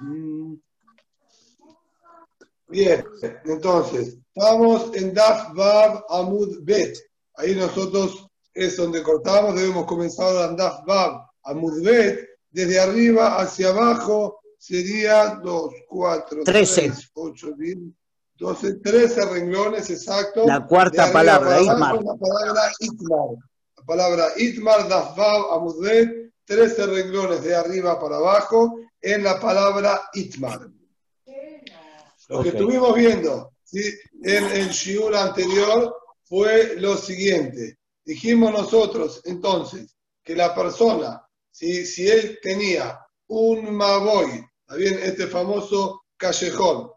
Mm. Bien, entonces, estamos en Daf Bab Amud Bet. Ahí nosotros es donde cortamos, debemos comenzar en Daf Bab Amud Bet. Desde arriba hacia abajo serían 2, 4, 13. 8, 10, 12, 13 renglones exactos. La cuarta palabra, Itmar. La palabra Itmar. La palabra Itmar, Daf Bab Amud Bet, 13 renglones de arriba para abajo en la palabra Itmar. Lo que Ok. estuvimos viendo ¿sí? en el shiur anterior fue lo siguiente. Dijimos nosotros entonces que la persona, ¿sí? si él tenía un maboy, ¿está bien? este famoso callejón,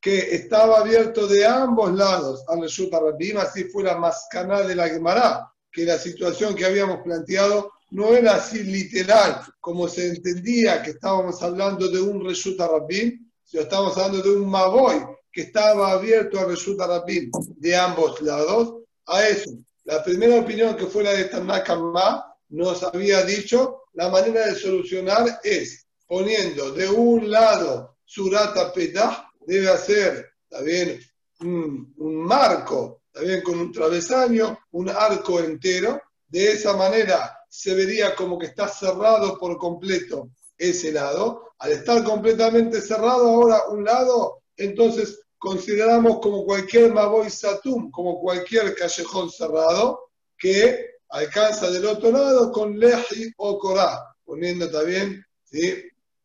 que estaba abierto de ambos lados al Reshut Rabim, así fue la mascana de la Gemara, que la situación que habíamos planteado no era así literal, como se entendía que estábamos hablando de un Reshut Rabim, si estamos hablando de un Maboy que estaba abierto a Reshut Rabim de ambos lados, a eso. La primera opinión que fue la de Tanakama nos había dicho, la manera de solucionar es poniendo de un lado Surata Petah, debe hacer, bien, un, marco, bien, con un travesaño, un arco entero, de esa manera se vería como que está cerrado por completo ese lado. Al estar completamente cerrado ahora un lado, entonces consideramos como cualquier Maboy Satum, como cualquier callejón cerrado, que alcanza del otro lado con Leji o Korá, poniendo también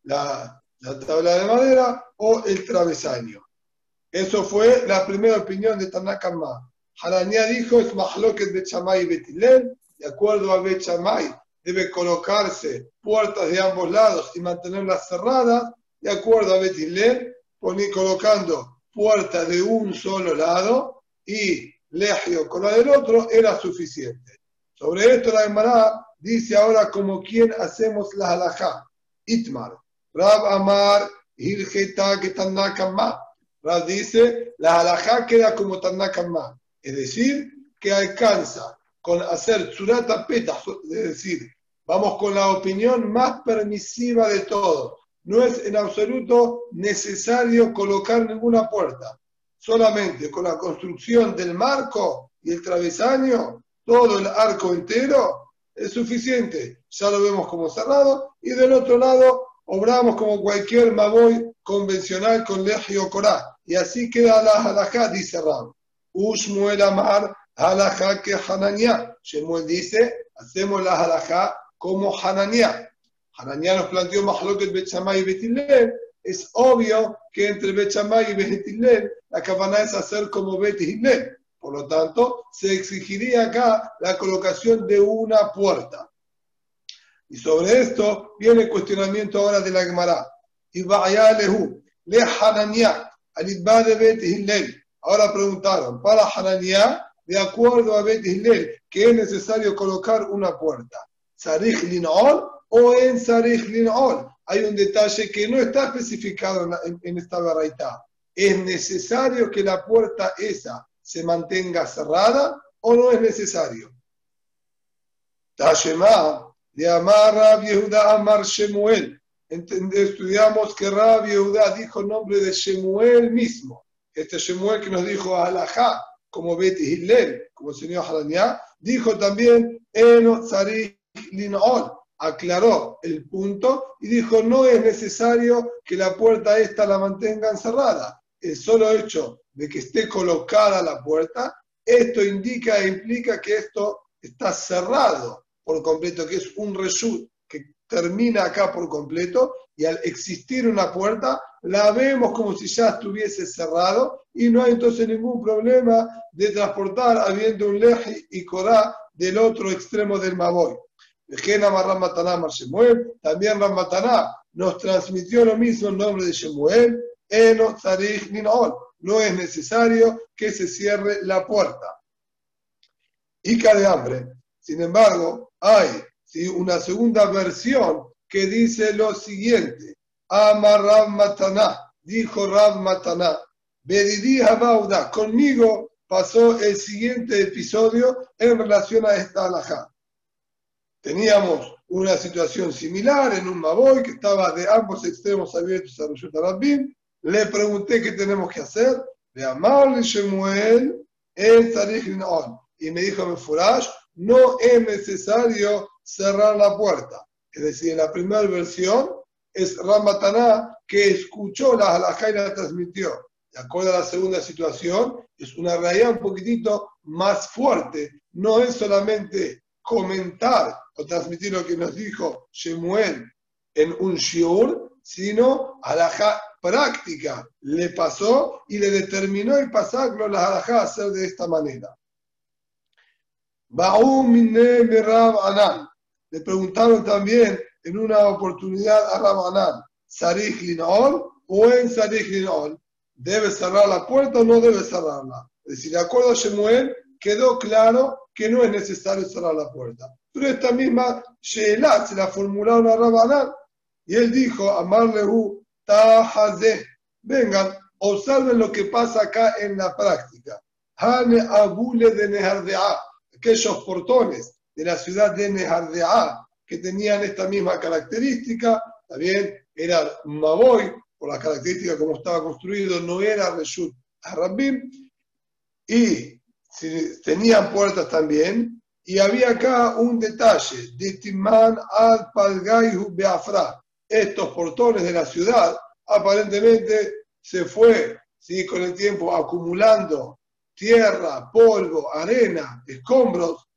la, la tabla de madera o el travesaño. Eso fue la primera opinión de Tanaka Ma. Harania dijo, es Mahloket Bechamay y Betilel, de acuerdo a Bechamay, debe colocarse puertas de ambos lados y mantenerlas cerradas, de acuerdo a poner, colocando puertas de un solo lado y legio con la del otro era suficiente. Sobre esto la Gemara dice ahora como quien hacemos la halajá. Itmar, Rab Amar, Hilgeta, que Tanakama. Rab dice, la halajá queda como Tanakama. Es decir, que alcanza con hacer surata peta, es decir, vamos con la opinión más permisiva de todos. No es en absoluto necesario colocar ninguna puerta. Solamente con la construcción del marco y el travesaño, todo el arco entero, es suficiente. Ya lo vemos como cerrado. Y del otro lado, obramos como cualquier maboy convencional con legio corá. Y así queda la halajá, dice Ram. Ushmuel Amar, halajá que Hananiah. Shemuel dice, hacemos la halajá como Hananiah. Hananiah nos planteó Mahloket Bechamay y Betilel. Es obvio que entre Bechamay y Betilel la cabana es hacer como Betilel. Por lo tanto, se exigiría acá la colocación de una puerta. Y sobre esto viene el cuestionamiento ahora de la Gemara. Y vaya lehu, le Hananiah, al de Betilel. Ahora preguntaron, para Hananiah, de acuerdo a Betilel, que es necesario colocar una puerta. Sarich Linol o en Sarich Linol. Hay un detalle que no está especificado en, en- en esta barraita. ¿Es necesario que la puerta esa se mantenga cerrada o no es necesario? Tashema, de Amar Rab Yehuda Amar Shemuel. Estudiamos que Rab Yehuda dijo el nombre de Shemuel mismo. Este Shemuel que nos dijo Alajá, como Bet Hillel, como el señor Haraniah, dijo también Eno Sarich Linol. Aclaró el punto y dijo no es necesario que la puerta esta la mantengan cerrada. El solo hecho de que esté colocada la puerta, esto indica e implica que esto está cerrado por completo, que es un reshut que termina acá por completo y al existir una puerta la vemos como si ya estuviese cerrado y no hay entonces ningún problema de transportar habiendo un leji y korá del otro extremo del maboy. También Ramataná nos transmitió lo mismo en nombre de Shemuel, Eno Tzarich Ninol. No es necesario que se cierre la puerta. Ica de hambre. Sin embargo, hay ¿sí? una segunda versión que dice lo siguiente. Amar Rav Mataná, dijo Rav Mataná, Bedidí Habauda, conmigo pasó el siguiente episodio en relación a esta alajá. teníamos una situación similar en un Maboy que estaba de ambos extremos abiertos a Rishut Rabbim. Le pregunté qué tenemos que hacer. De amarle Shemuel en Y me dijo Mefurash, no es necesario cerrar la puerta. Es decir, en la primera versión es Ramataná que escuchó la halajá y la transmitió. De acuerdo a la segunda situación, es una realidad un poquitito más fuerte. No es solamente comentar o transmitir lo que nos dijo Shemuel en un shiur, sino halajá práctica le pasó y le determinó el pasarlo la halajá a hacer de esta manera. Le preguntaron también en una oportunidad a Rabanan, Sarich Linol o en Sarich Linol, ¿debe cerrar la puerta o no debe cerrarla? Es decir, de acuerdo a Shemuel, quedó claro que no es necesario cerrar la puerta. Pero esta misma Sheelat se la formularon a Rabanan y él dijo, Amarlehu Tahazeh, vengan, observen lo que pasa acá en la práctica. Hane Abule de Nehardea, aquellos portones de la ciudad de Nehardea que tenían esta misma característica, también era Maboy, por la característica como estaba construido, no era Reshut Arabim, y tenían puertas también, y había acá un detalle, de Timán al Palgaihu Beafra, estos portones de la ciudad, aparentemente se fue ¿sí? con el tiempo acumulando tierra, polvo, arena, escombros,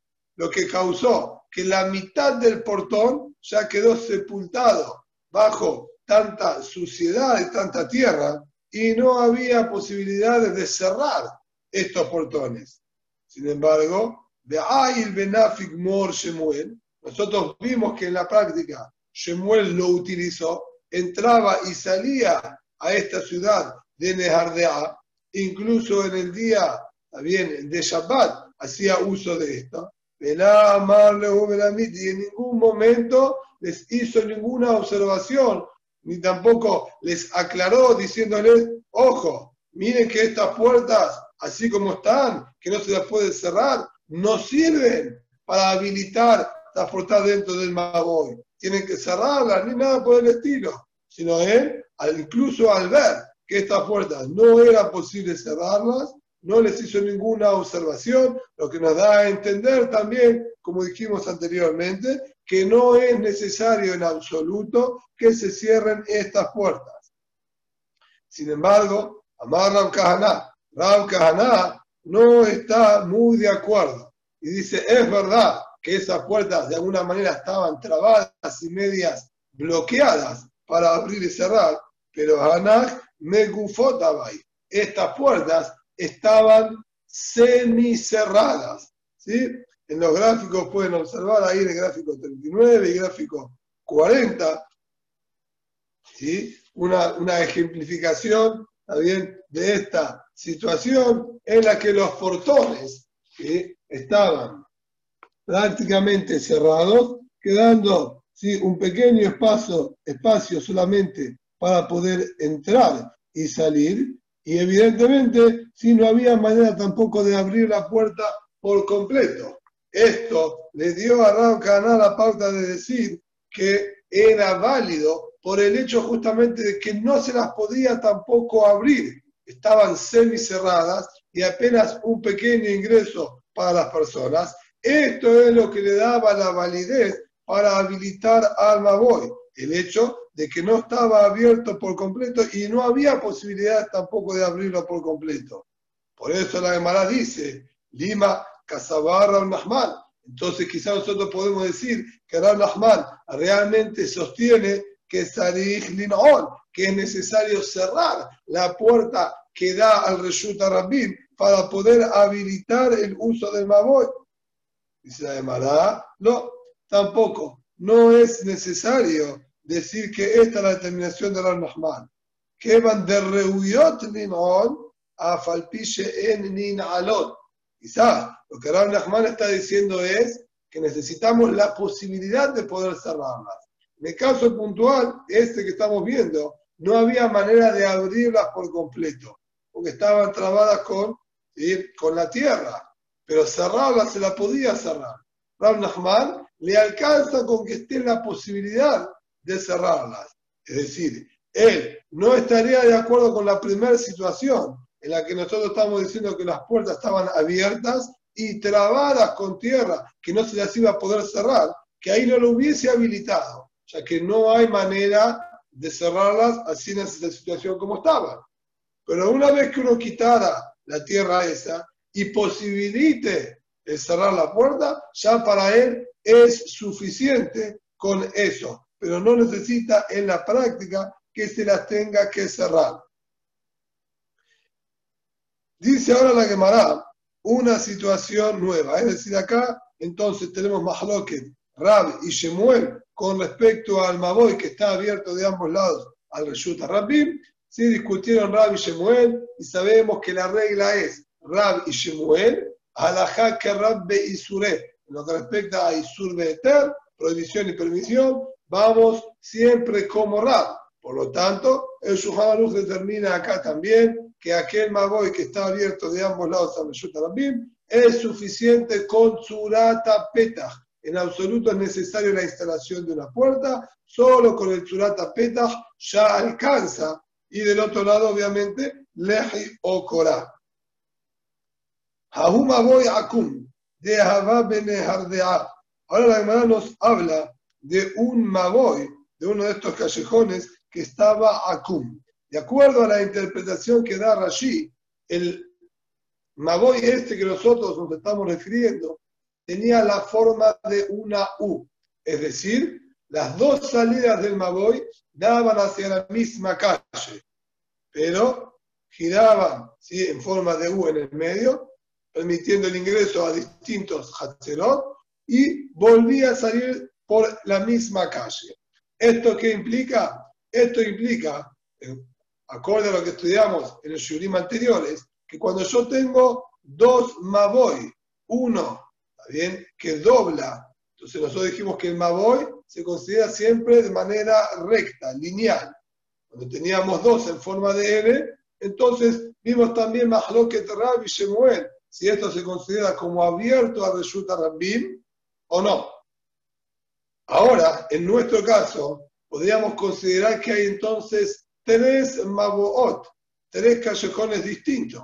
lo que causó que la mitad del portón ya quedó sepultado bajo tanta suciedad y tanta tierra y no había posibilidades de cerrar estos portones. Sin embargo, Benafik Mor Shemuel, nosotros vimos que en la práctica Shemuel lo utilizó, entraba y salía a esta ciudad de Nehardea, incluso en el día también de Shabbat hacía uso de esto y en ningún momento les hizo ninguna observación, ni tampoco les aclaró diciéndoles, ojo, miren que estas puertas, así como están, que no se las puede cerrar, no sirven para habilitar las puertas dentro del Maboy. Tienen que cerrarlas, ni nada por el estilo. Sino él, incluso al ver que estas puertas no era posible cerrarlas, no les hizo ninguna observación, lo que nos da a entender también, como dijimos anteriormente, que no es necesario en absoluto que se cierren estas puertas. Sin embargo, Amar Kahaná no está muy de acuerdo y dice, es verdad que esas puertas de alguna manera estaban trabadas y medias bloqueadas para abrir y cerrar, pero Hanach me gufotabay. Estas puertas estaban semicerradas. ¿sí? En los gráficos pueden observar ahí el gráfico 39 y gráfico 40, ¿sí? una, una ejemplificación también de esta situación en la que los portones estaban prácticamente cerrados, quedando ¿sí? un pequeño espacio, espacio solamente para poder entrar y salir, y evidentemente, si no había manera tampoco de abrir la puerta por completo. Esto le dio a Ram la pauta de decir que era válido por el hecho justamente de que no se las podía tampoco abrir. Estaban semicerradas y apenas un pequeño ingreso para las personas. Esto es lo que le daba la validez para habilitar al Maboy. El hecho de que no estaba abierto por completo y no había posibilidad tampoco de abrirlo por completo. Por eso la Gemara dice, Lima, Casabarra, Nahman. Entonces quizás nosotros podemos decir que Rab Nahman realmente sostiene que que es necesario cerrar la puerta que da al Reshut Rabbim para poder habilitar el uso del Maboy. Dice la Gemara, no, tampoco, no es necesario decir que esta es la determinación de Rav Nahman. Que van de reuyot limón a falpiche en ninalot. Quizás lo que Rav Nahman está diciendo es que necesitamos la posibilidad de poder cerrarlas. En el caso puntual, este que estamos viendo, no había manera de abrirlas por completo, porque estaban trabadas con, con la tierra, pero cerrarlas se la podía cerrar. Rav Nahman le alcanza con que esté la posibilidad de cerrarlas. Es decir, él no estaría de acuerdo con la primera situación en la que nosotros estamos diciendo que las puertas estaban abiertas y trabadas con tierra, que no se las iba a poder cerrar, que ahí no lo hubiese habilitado, ya que no hay manera de cerrarlas así en esa situación como estaba. Pero una vez que uno quitara la tierra esa y posibilite el cerrar la puerta, ya para él es suficiente con eso, pero no necesita en la práctica que se las tenga que cerrar. Dice ahora la Gemara una situación nueva, es decir, acá entonces tenemos Mahloket, Rab y Shemuel con respecto al Maboy que está abierto de ambos lados al Reshuta Rabim, sí discutieron Rab y Shemuel y sabemos que la regla es Rab y Shemuel, Alajá que Rab be Isure, en lo que respecta a Isur Beter, prohibición y permisión, vamos siempre como Rab. Por lo tanto, el Shuham determina acá también que aquel Maboy que está abierto de ambos lados Reshuta Rabim es suficiente con Surata Petah en absoluto es necesario la instalación de una puerta, solo con el Tsurata Petah ya alcanza. Y del otro lado, obviamente, Lehi o Korah. Ahora la hermana nos habla de un Maboy, de uno de estos callejones que estaba Akum. De acuerdo a la interpretación que da Rashi, el Maboy este que nosotros nos estamos refiriendo tenía la forma de una U, es decir, las dos salidas del Maboy daban hacia la misma calle, pero giraban ¿sí? en forma de U en el medio, permitiendo el ingreso a distintos Hatzerot y volvía a salir por la misma calle. ¿Esto qué implica? Esto implica, acorde a lo que estudiamos en los shurim anteriores, que cuando yo tengo dos Maboy, uno bien? Que dobla. Entonces nosotros dijimos que el Maboy se considera siempre de manera recta, lineal. Cuando teníamos dos en forma de N, entonces vimos también Mahloket Rab y Shemuel, si esto se considera como abierto a Reshuta Rabbim o no. Ahora, en nuestro caso, podríamos considerar que hay entonces tres Maboot, tres callejones distintos.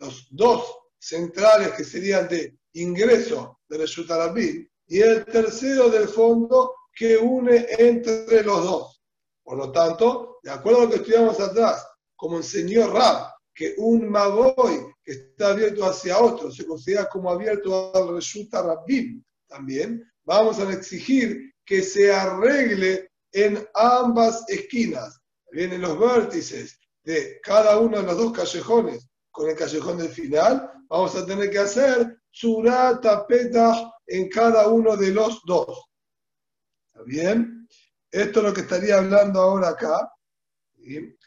Los dos centrales que serían de ingreso de Reshutarabim y el tercero del fondo que une entre los dos. Por lo tanto, de acuerdo a lo que estudiamos atrás, como enseñó Rab, que un Maboy que está abierto hacia otro se considera como abierto al Reshuta también, vamos a exigir que se arregle en ambas esquinas, vienen los vértices de cada uno de los dos callejones con el callejón del final, vamos a tener que hacer surata petah en cada uno de los dos. ¿Está bien? Esto es lo que estaría hablando ahora acá.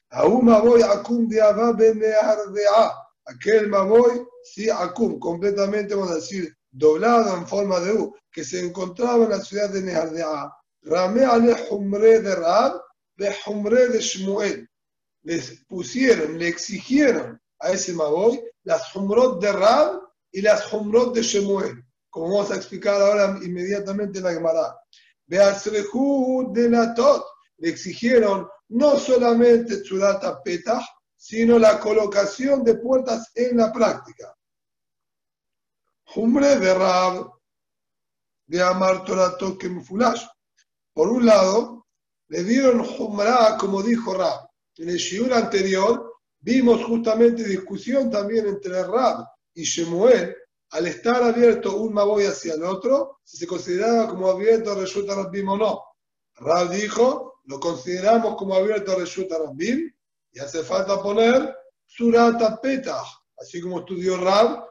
Aún voy akum de. Aquel maboy, sí, akum, completamente, vamos a decir, doblado en forma de U, que se encontraba en la ciudad de Nehardea. Rame ale humre de Rab, de humre de Shmuel. Les pusieron, le exigieron a ese maboy las humrot de Rab y las Humrot de Shemuel, como vamos a explicar ahora inmediatamente en la Gemara. Beatzrehu de Natot le exigieron no solamente Tzurata Petah, sino la colocación de puertas en la práctica. Humre de Rab, de Amar Torato Fulash. Por un lado, le dieron Humra, como dijo Rab. En el Shiur anterior vimos justamente discusión también entre Rab y Shemuel, al estar abierto un Maboy hacia el otro, si se consideraba como abierto resulta Rabbim o no. Rab dijo, lo consideramos como abierto resulta Rabbim, y hace falta poner Surata Petah, así como estudió Rab,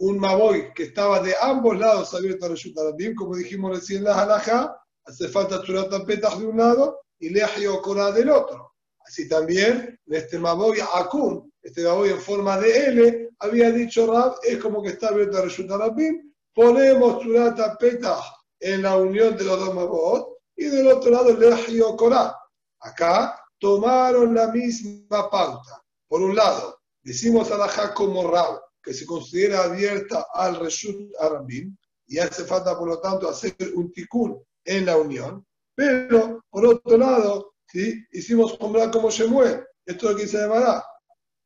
un Maboy que estaba de ambos lados abierto a resulta Rabbim, como dijimos recién en la halajá, hace falta Surata Petah de un lado y Lehi Korah del otro. Así también, en este Maboy Akum, este Maboy en forma de L, había dicho Rab, es como que está abierto a resulta Rabim, ponemos Surata Petah en la unión de los dos Mabot, y del otro lado Lehi Korah. Acá tomaron la misma pauta. Por un lado, decimos a la como Rab, que se considera abierta al Reshut Arabim, y hace falta, por lo tanto, hacer un tikkun en la unión. Pero, por otro lado, ¿sí? hicimos Jumra como Shemuel. Esto es lo que se llamará.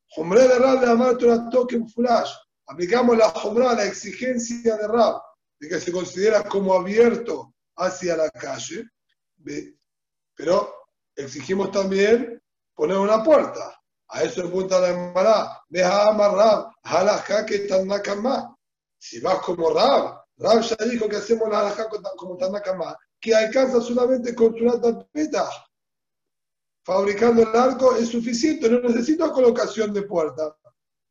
Jumra de Rab de Amar Toque Fulash. Aplicamos la Jumra, la exigencia de Rab, de que se considera como abierto hacia la calle. Pero exigimos también poner una puerta. A eso apunta la Emara. Deja amarrar, halajá que más. Si vas como Rab, Rab ya dijo que hacemos la halajá como Tanakama, que alcanza solamente con su tapeta. Fabricando el arco es suficiente, no necesita colocación de puerta.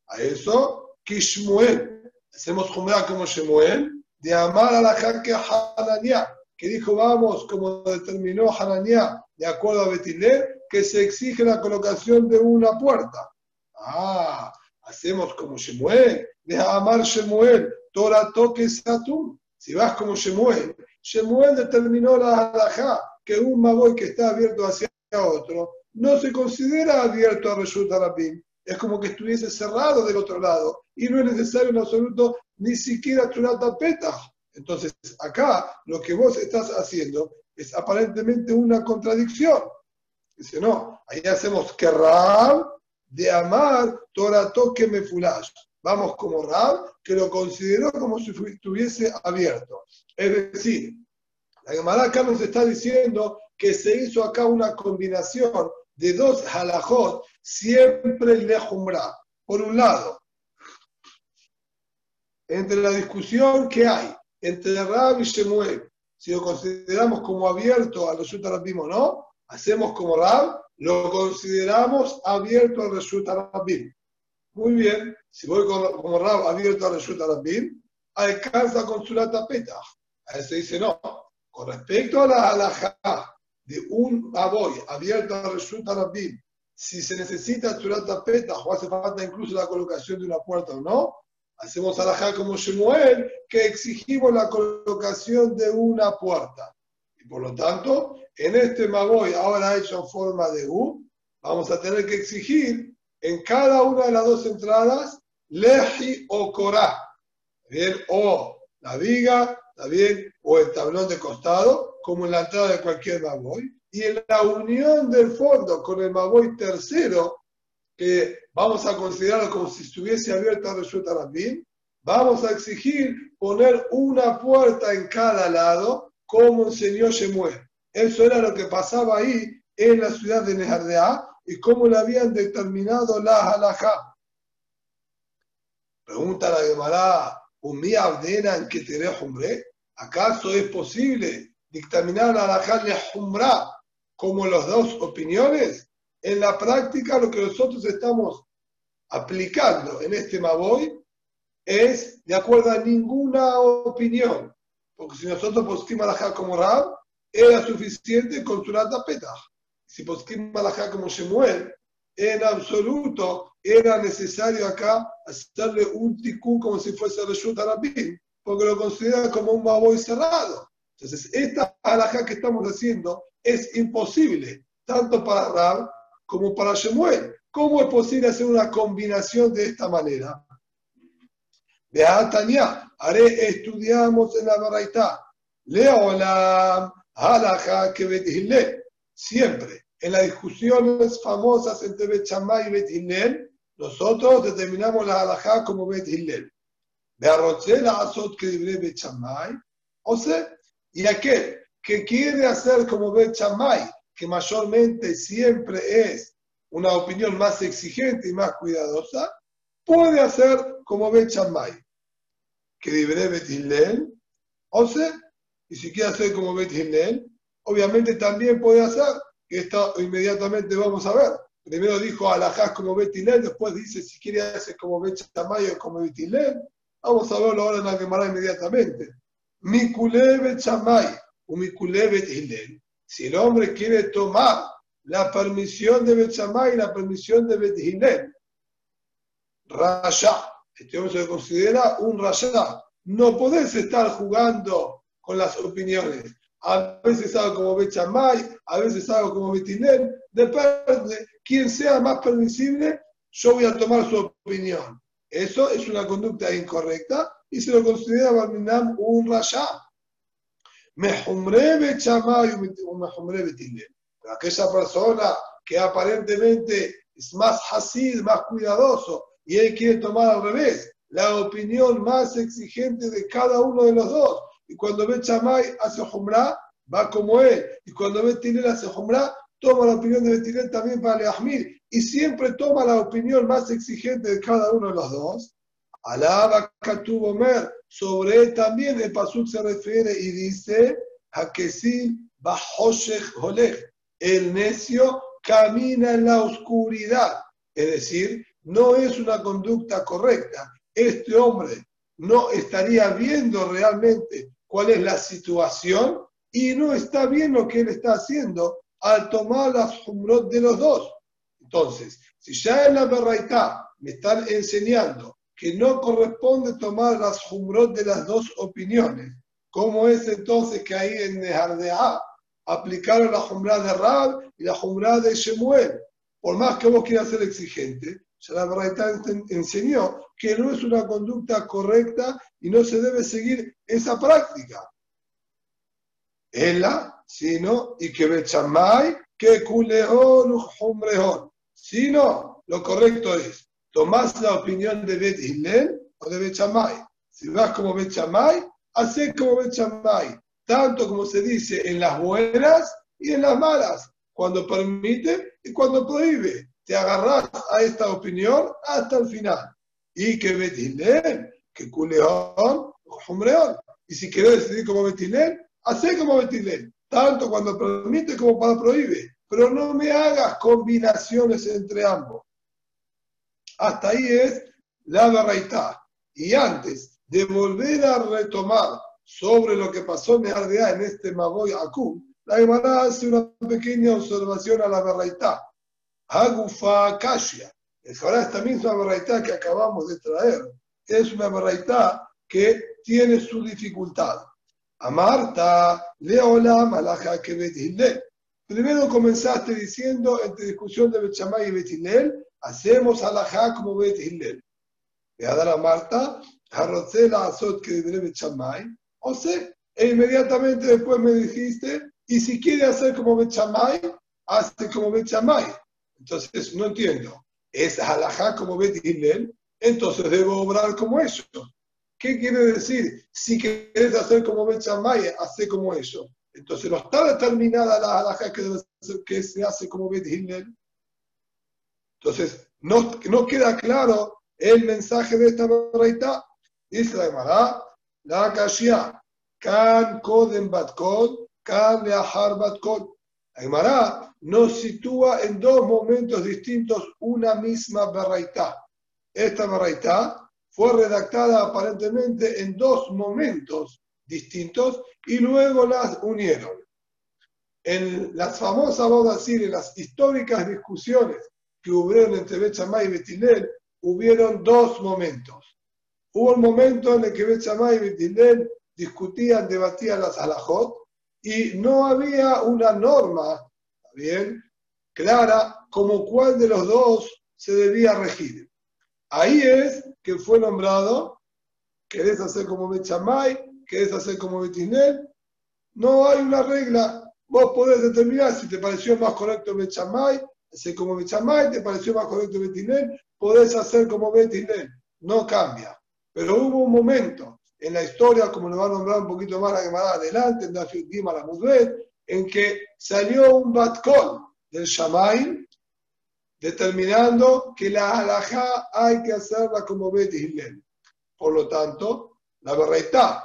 A eso, Kishmuel, hacemos Jumra como Shemuel, de amar a la jaque Hanania, que dijo, vamos, como determinó Hanania, de acuerdo a Betilé, que se exige la colocación de una puerta. Ah, hacemos como Shemuel, de amar Shemuel, Torah toque Satum. Si vas como Shemuel, Shemuel determinó la halajá, que un maboy que está abierto hacia otro no se considera abierto a Reshut Arabim. Es como que estuviese cerrado del otro lado y no es necesario en absoluto ni siquiera Turata Petah. Entonces, acá lo que vos estás haciendo es aparentemente una contradicción. Dice, no, ahí hacemos que de amar Torah toque me fulash. Vamos como Rab, que lo consideró como si estuviese abierto. Es decir, la Gemara acá nos está diciendo que se hizo acá una combinación de dos halajot, siempre lejumbra. Por un lado, entre la discusión que hay entre Rab y Shemuel, si lo consideramos como abierto al resulta Rabbim o no, hacemos como Rab, lo consideramos abierto al resulta Rabbim. Muy bien, si voy como, Rab abierto al resulta Rabbim, alcanza con su tapeta. A eso dice no. Con respecto a la halajá de un aboy abierto al resulta Rabbim, si se necesita su tapeta o hace falta incluso la colocación de una puerta o no, Hacemos alajá como Shemuel, que exigimos la colocación de una puerta. Y por lo tanto, en este Maboy, ahora hecho en forma de U, vamos a tener que exigir en cada una de las dos entradas leji o corá. Bien, o la viga, bien, o el tablón de costado, como en la entrada de cualquier Maboy. Y en la unión del fondo con el Maboy tercero, que vamos a considerarlo como si estuviese abierta a Reshut Rabbim, vamos a exigir poner una puerta en cada lado, como enseñó Shemuel. Eso era lo que pasaba ahí en la ciudad de Nejardea y cómo le habían determinado la halajá. Pregunta la Gemara, ¿Umía ordena en que te hombre? ¿Acaso es posible dictaminar la halajá de como las dos opiniones? en la práctica lo que nosotros estamos aplicando en este Maboy es de acuerdo a ninguna opinión. Porque si nosotros posquimos la como Rab, era suficiente con su Petah. Si posquimos la como Shemuel, en absoluto era necesario acá hacerle un tikkun como si fuese Reshut Arabim, porque lo considera como un Maboy cerrado. Entonces, esta alhaja que estamos haciendo es imposible, tanto para Rab como para Shemuel. ¿Cómo es posible hacer una combinación de esta manera? De Tania, haré, estudiamos en la Baraita. Leo la halaja que Bet Siempre, en las discusiones famosas entre Bet y Bet nosotros determinamos la halajá como Bet Hillel. la azot que libre Bet O sea, y aquel que quiere hacer como Bet que mayormente siempre es una opinión más exigente y más cuidadosa, puede hacer como Ben Chamay, que libre Bet o sea, y si quiere hacer como Bet obviamente también puede hacer, que esto inmediatamente vamos a ver. Primero dijo Alajás como Bet después dice si quiere hacer como Bet o como Bet Vamos a verlo ahora en la Gemara inmediatamente. Mikule Bet Chamay, o Mikule Bet si el hombre quiere tomar la permisión de Betsamá y la permisión de Bet Rasha, este hombre se considera un Rasha. No podés estar jugando con las opiniones. A veces hago como Betsamay, a veces hago como Betinel. Depende, quien sea más permisible, yo voy a tomar su opinión. Eso es una conducta incorrecta y se lo considera Barminam un Rasha. Mejumre Bechamay o Mejumre Betilel. Aquella persona que aparentemente es más hasid, más cuidadoso, y él quiere tomar al revés, la opinión más exigente de cada uno de los dos. Y cuando ve Chamay hace Jumra, va como él. Y cuando ve Tilel hace Jumra, toma la opinión de Betilel también para Leahmir. Y siempre toma la opinión más exigente de cada uno de los dos. Alaba tuvo Mer. Sobre él también el Pasuk se refiere y dice: sí Bahoshech Holech. El necio camina en la oscuridad. Es decir, no es una conducta correcta. Este hombre no estaría viendo realmente cuál es la situación y no está bien lo que él está haciendo al tomar las jumrot de los dos. Entonces, si ya en la berraitá me están enseñando que no corresponde tomar las jumrot de las dos opiniones, ¿cómo es entonces que ahí en Nehardeá aplicaron la jumra de Rab y la jumra de Shemuel? Por más que vos quieras ser exigente, la verdad enseñó que no es una conducta correcta y no se debe seguir esa práctica. Ella, sino, y que bechamay, que culeón humreón. Sino, lo correcto es, tomás la opinión de Bet Hillel o de Bechamay. Si vas como Bechamay, hace como Bechamay. Tanto como se dice en las buenas y en las malas. Cuando permite y cuando prohíbe te agarras a esta opinión hasta el final. Y que Betilén, que Culeón, Hombreón. Y si quieres decidir como Betilén, hace como Betilén, tanto cuando permite como cuando prohíbe. Pero no me hagas combinaciones entre ambos. Hasta ahí es la barraitá. Y antes de volver a retomar sobre lo que pasó en Ardea en este Maboy Akú, la Gemara hace una pequeña observación a la barraitá. Hagufa Kashia. Ahora esta misma barraitá que acabamos de traer es una barraitá que tiene su dificultad. Amarta, leola, malaja que betilel. Primero comenzaste diciendo, entre discusión de Bechamay y Betilel, hacemos alajá como Betilel. A dar a Marta, la azot que de Bechamay, o sea, e inmediatamente después me dijiste, y si quiere hacer como Bechamay, hace como Bechamay. Entonces, no entiendo. ¿Es halajá como Bet Entonces debo obrar como eso. ¿Qué quiere decir? Si quieres hacer como Bet hace como eso. Entonces no está determinada la halajá que, se hace como Bet Entonces, no, no queda claro el mensaje de esta verdad. Dice la Gemara, la Kashia, Kan Kodem Batkod, Kan Leahar Batkod. La Gemara nos sitúa en dos momentos distintos una misma berraitá. Esta berraitá fue redactada aparentemente en dos momentos distintos y luego las unieron. En las famosas bodas en las históricas discusiones que hubieron entre Bechamay y Betilel, hubieron dos momentos. Hubo un momento en el que Bechamay y Betilel discutían, debatían las alajot, y no había una norma bien, clara como cuál de los dos se debía regir. Ahí es que fue nombrado, querés hacer como Bechamay, querés hacer como Betinel, no hay una regla, vos podés determinar si te pareció más correcto Bechamay, hacer como Bechamay, te pareció más correcto Betinel, podés hacer como Betinel, no cambia. Pero hubo un momento en la historia, como lo va a nombrar un poquito más la más adelante, en Dima la en que salió un batkol del Shamaim determinando que la halajá hay que hacerla como Bet Por lo tanto, la verdad,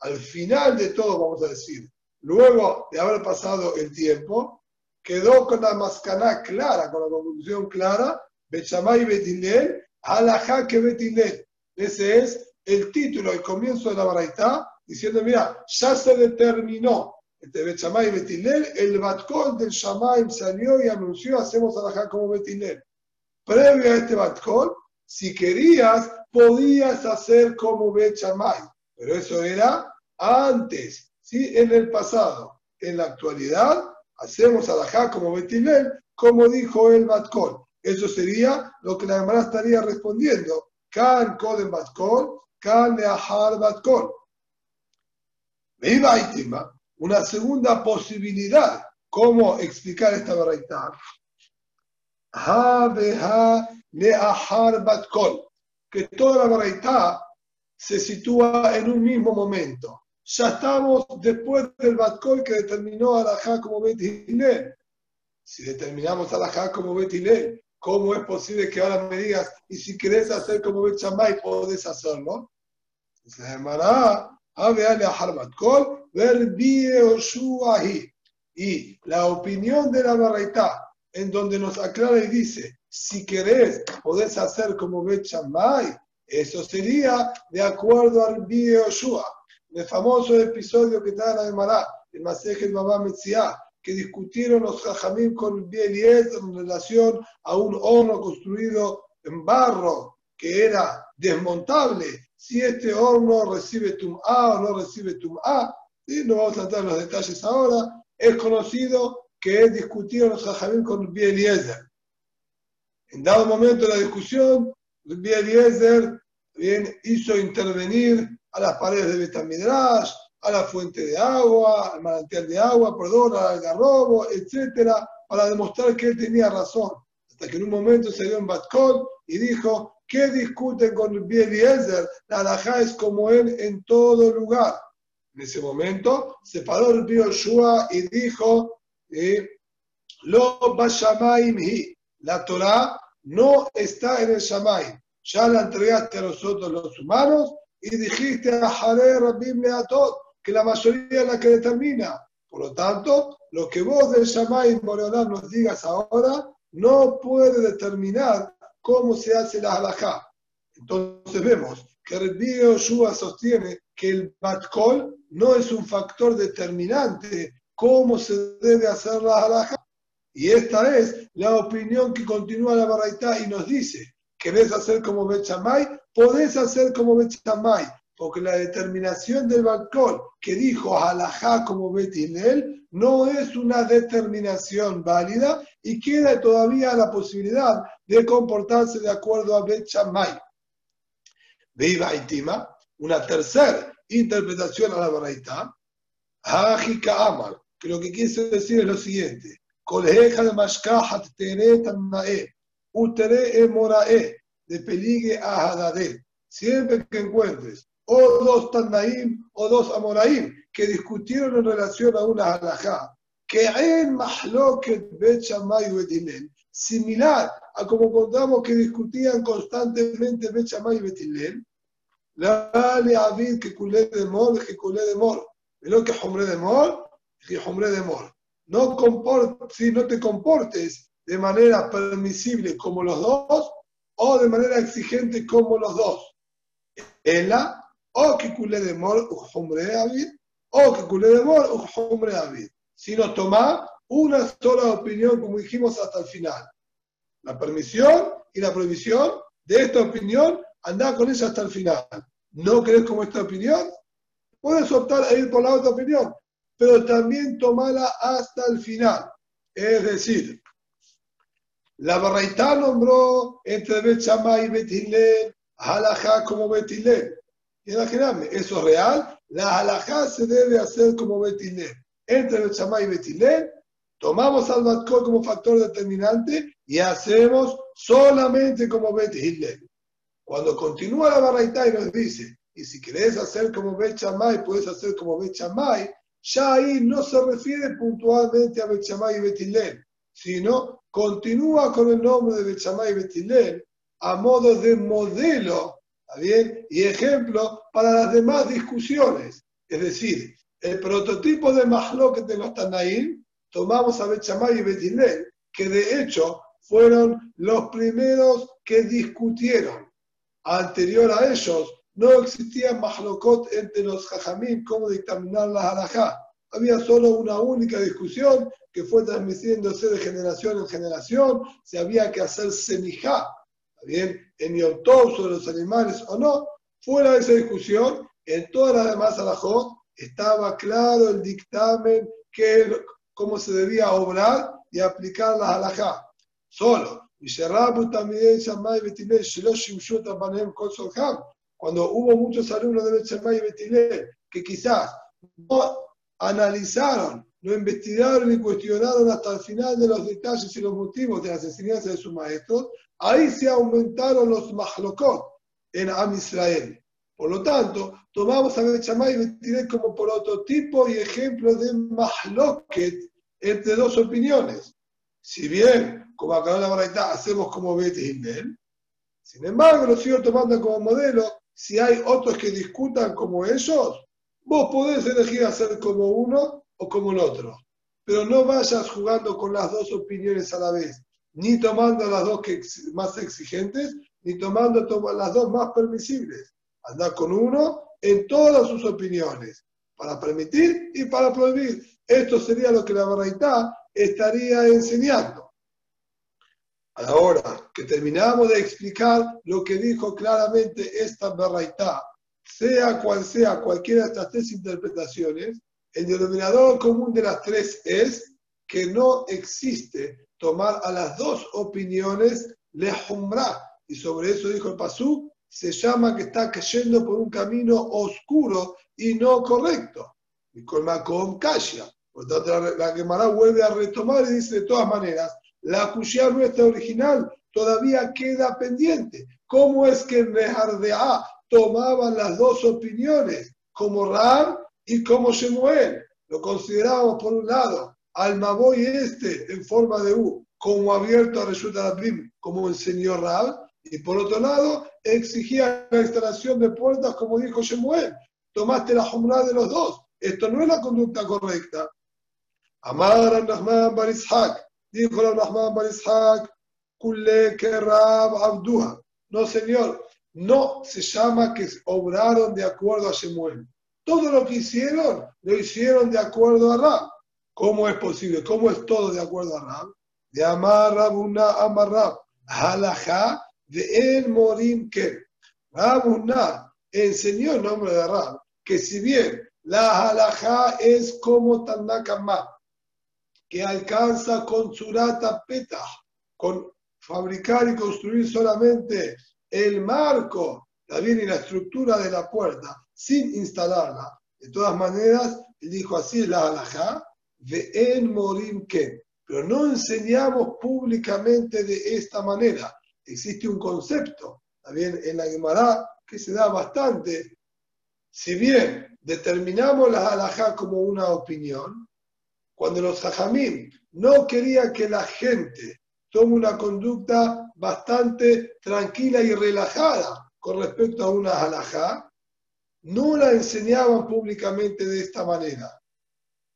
al final de todo, vamos a decir, luego de haber pasado el tiempo, quedó con la mascaná clara, con la conclusión clara, Bet y Bet halajá que Bet Ese es el título, el comienzo de la verdad, diciendo, mira, ya se determinó entre Bechamay y Betilel, el Batkol del Shamaim salió y anunció, hacemos alajá como Betilel. Previo a este Batkol, si querías, podías hacer como Bechamay, pero eso era antes, ¿sí? en el pasado. En la actualidad, hacemos alajá como Betilel, como dijo el Batkol. Eso sería lo que la hermana estaría respondiendo. Kan Koden Batkol, Kan Leahar Batkol. Una segunda posibilidad, ¿cómo explicar esta verdad? Que toda la verdad se sitúa en un mismo momento. Ya estamos después del Batkol que determinó a la como Bet Si determinamos a la como Bet ¿cómo es posible que ahora me digas, y si querés hacer como Bet Shammai, podés hacerlo? Llamará Aveale Harbatkol, ver Y la opinión de la Baraita, en donde nos aclara y dice, si querés, podés hacer como Bet Shammai, eso sería de acuerdo al video Yoshua, el famoso episodio que está en la Gemara, el Masejet Baba Metziah, que discutieron los Jajamim con Bieliezer en relación a un horno construido en barro que era desmontable. Si este horno recibe Tum'a o no recibe Tum'a, ¿sí? no vamos a en los detalles ahora, es conocido que discutieron los Jajamim con Bieliezer. En dado momento de la discusión, Bieliezer bien, hizo intervenir a las paredes de Betamidrash, a la fuente de agua, al manantial de agua, perdón, al algarrobo, etcétera, para demostrar que él tenía razón. Hasta que en un momento se dio en Batkol y dijo, ¿qué discuten con Bieliezer? La alajá es como él en todo lugar. En ese momento se paró el Shua y dijo, eh, Lo la Torah no está en el Shamaim ya la entregaste a nosotros los humanos y dijiste a Jare Rabim Leatot, que la mayoría es la que determina. Por lo tanto, lo que vos del Shamay Boreolam nos digas ahora no puede determinar cómo se hace la halajá. Entonces vemos que Rabbi Yoshua sostiene que el Batkol no es un factor determinante cómo se debe hacer la halajá. Y esta es la opinión que continúa la Baraitá y nos dice querés hacer como Bechamay, podés hacer como Bechamay, porque la determinación del balcón que dijo Alajá como Betilel no es una determinación válida y queda todavía la posibilidad de comportarse de acuerdo a Bechamay. Viva Itima, una tercera interpretación a la Baraita, Hajika Amar, que lo que quiere decir es lo siguiente: Coleja de Mashkahat Teret Utere emorae, de peligue a Hadadé. Siempre que encuentres o dos Tannaim o dos Amoraim que discutieron en relación a una halajá, que en Mahloket Bet y similar a como contamos que discutían constantemente Bet Bet Dale a Avid que culé de mor, que culé de mor. Lo que hombre de mor, que hombre de mor. No, si no te comportes de manera permisible como los dos, o de manera exigente como los dos. Ella, o que culé de mor, hombre David, o que culé de mor, hombre David. Sino toma una sola opinión, como dijimos hasta el final. La permisión y la prohibición de esta opinión, anda con ella hasta el final. ¿No crees como esta opinión? Puedes optar a ir por la otra opinión, pero también tomala hasta el final. Es decir, la Barraitá nombró entre Bet y Bet Hillel, Halajá como Bet Hillel. Imagíname, ¿eso es real? La halajá se debe hacer como Bet Hillel. Entre Bet y Bet Hillel, tomamos al Batkol como factor determinante y hacemos solamente como Bet Hillel. Cuando continúa la Barraitá y nos dice, y si querés hacer como Bet puedes hacer como Bet ya ahí no se refiere puntualmente a Bet y Bet Hillel, sino continúa con el nombre de Bechamay Betilel a modo de modelo bien? y ejemplo para las demás discusiones. Es decir, el prototipo de Mahloket de los Tanaim, tomamos a Bechamay y Betilel, que de hecho fueron los primeros que discutieron. Anterior a ellos, no existía Mahlokot entre los Jajamim, cómo dictaminar la halajá. Había solo una única discusión que fue transmitiéndose de generación en generación, si había que hacer semijá, bien? En Yom sobre los animales o no, fuera de esa discusión, en todas las demás alajot estaba claro el dictamen, que, cómo se debía obrar y aplicar las alajá. Solo. Cuando hubo muchos alumnos de Betsemay y Betilel que quizás no analizaron, no investigaron y cuestionaron hasta el final de los detalles y los motivos de las enseñanzas de sus maestros, ahí se aumentaron los mahlokot en Am Israel. Por lo tanto, tomamos a Bechamay y Betilel como prototipo y ejemplo de mahloket entre dos opiniones. Si bien, como en la Baraita, hacemos como Betilel, sin embargo, lo sigo tomando como modelo. Si hay otros que discutan como ellos, vos podés elegir hacer como uno o como el otro. Pero no vayas jugando con las dos opiniones a la vez, ni tomando las dos más exigentes, ni tomando las dos más permisibles. Anda con uno en todas sus opiniones, para permitir y para prohibir. Esto sería lo que la Baraitá estaría enseñando. Ahora que terminamos de explicar lo que dijo claramente esta Baraitá, sea cual sea cualquiera de estas tres interpretaciones, el denominador común de las tres es que no existe tomar a las dos opiniones lehumra. Y sobre eso dijo el Pasú, se llama que está cayendo por un camino oscuro y no correcto. Y con Kasha. Por tanto, la Gemara vuelve a retomar y dice de todas maneras, la cuchilla nuestra original todavía queda pendiente. ¿Cómo es que en A tomaban las dos opiniones, como Ram y como Shemuel? Lo considerábamos por un lado al Maboy este en forma de U, como abierto a resulta como enseñó Rab, y por otro lado, exigía la instalación de puertas, como dijo Shemuel. Tomaste la jumra de los dos. Esto no es la conducta correcta. Amar al Barishak. Dijo el Rahman Barishak, Kule Kerab Abduha. No, señor, no se llama que obraron de acuerdo a Shemuel. Todo lo que hicieron, lo hicieron de acuerdo a Rab. ¿Cómo es posible? ¿Cómo es todo de acuerdo a Rab? De Amar Rabuna Amar Rab. Halajá de El Morim que Rabuna enseñó el nombre de Rab, que si bien la halajá es como Tanakama, que alcanza con surata peta, con fabricar y construir solamente el marco, también y la estructura de la puerta, sin instalarla. De todas maneras, él dijo así la halajá, de en morim que, pero no enseñamos públicamente de esta manera existe un concepto también en la Gemara que se da bastante. Si bien determinamos la halajá como una opinión, cuando los hajamim no querían que la gente tome una conducta bastante tranquila y relajada con respecto a una halajá, no la enseñaban públicamente de esta manera.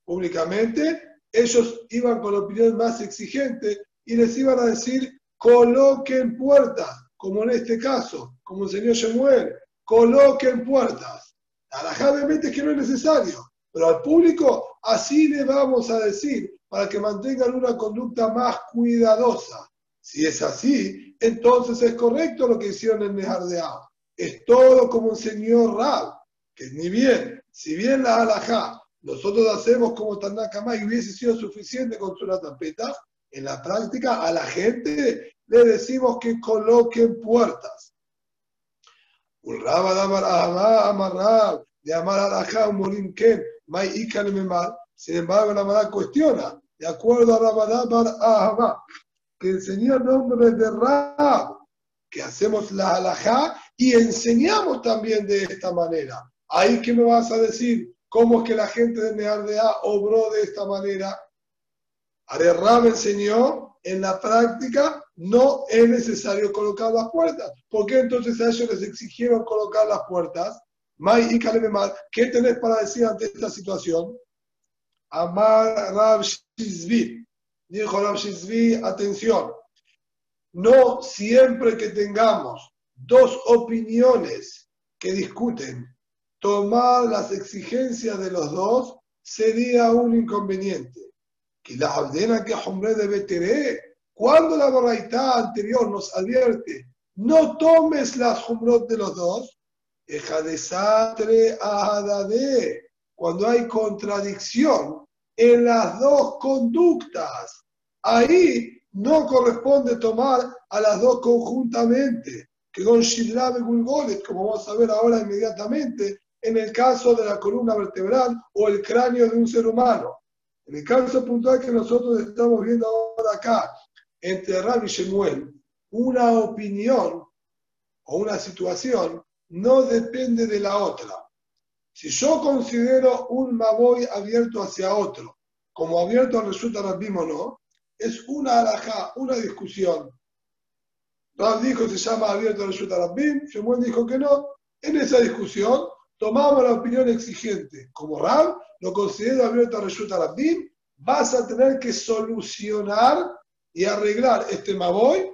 Públicamente, ellos iban con la opinión más exigente y les iban a decir coloquen puertas, como en este caso, como enseñó Shemuel, coloquen puertas. A obviamente es que no es necesario, pero al público así le vamos a decir para que mantengan una conducta más cuidadosa. Si es así, entonces es correcto lo que hicieron en Nejar de Agua. Es todo como enseñó Rab, que ni bien, si bien la alajá nosotros hacemos como Tanakama y hubiese sido suficiente con su tampeta, en la práctica a la gente le decimos que coloquen puertas. de amar Sin embargo, la Mara cuestiona, de acuerdo a Rabadabar Ahama, que enseñó el nombre de Rab, que hacemos la alajá y enseñamos también de esta manera. Ahí que me vas a decir, ¿cómo es que la gente de Neardea obró de esta manera? Rab enseñó en la práctica no es necesario colocar las puertas. ¿Por qué entonces a ellos les exigieron colocar las puertas? May y ¿qué tenés para decir ante esta situación? Amar Rab Shizvi. Dijo Rab Shizvi, atención. No siempre que tengamos dos opiniones que discuten, tomar las exigencias de los dos sería un inconveniente que la aldena que hombre debe tener. Cuando la baraita anterior nos advierte, no tomes las humrot de los dos, deja desastre adade. Cuando hay contradicción en las dos conductas, ahí no corresponde tomar a las dos conjuntamente. que con Shidra Gulgolet, como vamos a ver ahora inmediatamente, en el caso de la columna vertebral o el cráneo de un ser humano. En el caso puntual que nosotros estamos viendo ahora acá, entre Rabbi y Shemuel, una opinión o una situación no depende de la otra. Si yo considero un Maboy abierto hacia otro, como abierto resulta Rabbim o no, es una alajá, una discusión. Rab dijo se llama abierto resulta Rabbim, Shemuel dijo que no. En esa discusión tomamos la opinión exigente. Como Rab lo considero abierto resulta Rabbim, vas a tener que solucionar y arreglar este Maboy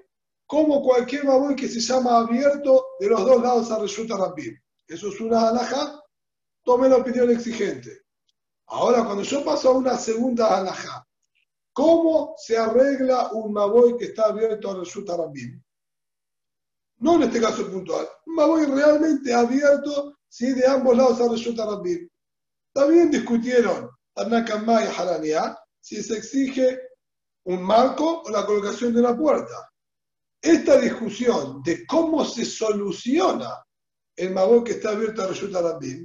como cualquier Maboy que se llama abierto de los dos lados a resulta Rabbim. Eso es una alajá, tome la opinión exigente. Ahora, cuando yo paso a una segunda alajá, ¿cómo se arregla un Maboy que está abierto a resulta Rabbim? No en este caso puntual, un Maboy realmente abierto, si de ambos lados a resulta Rabbim. También discutieron Tanakamá y Haraniá si se exige un marco o la colocación de una puerta. Esta discusión de cómo se soluciona el Mabón que está abierto a Reshut Arabim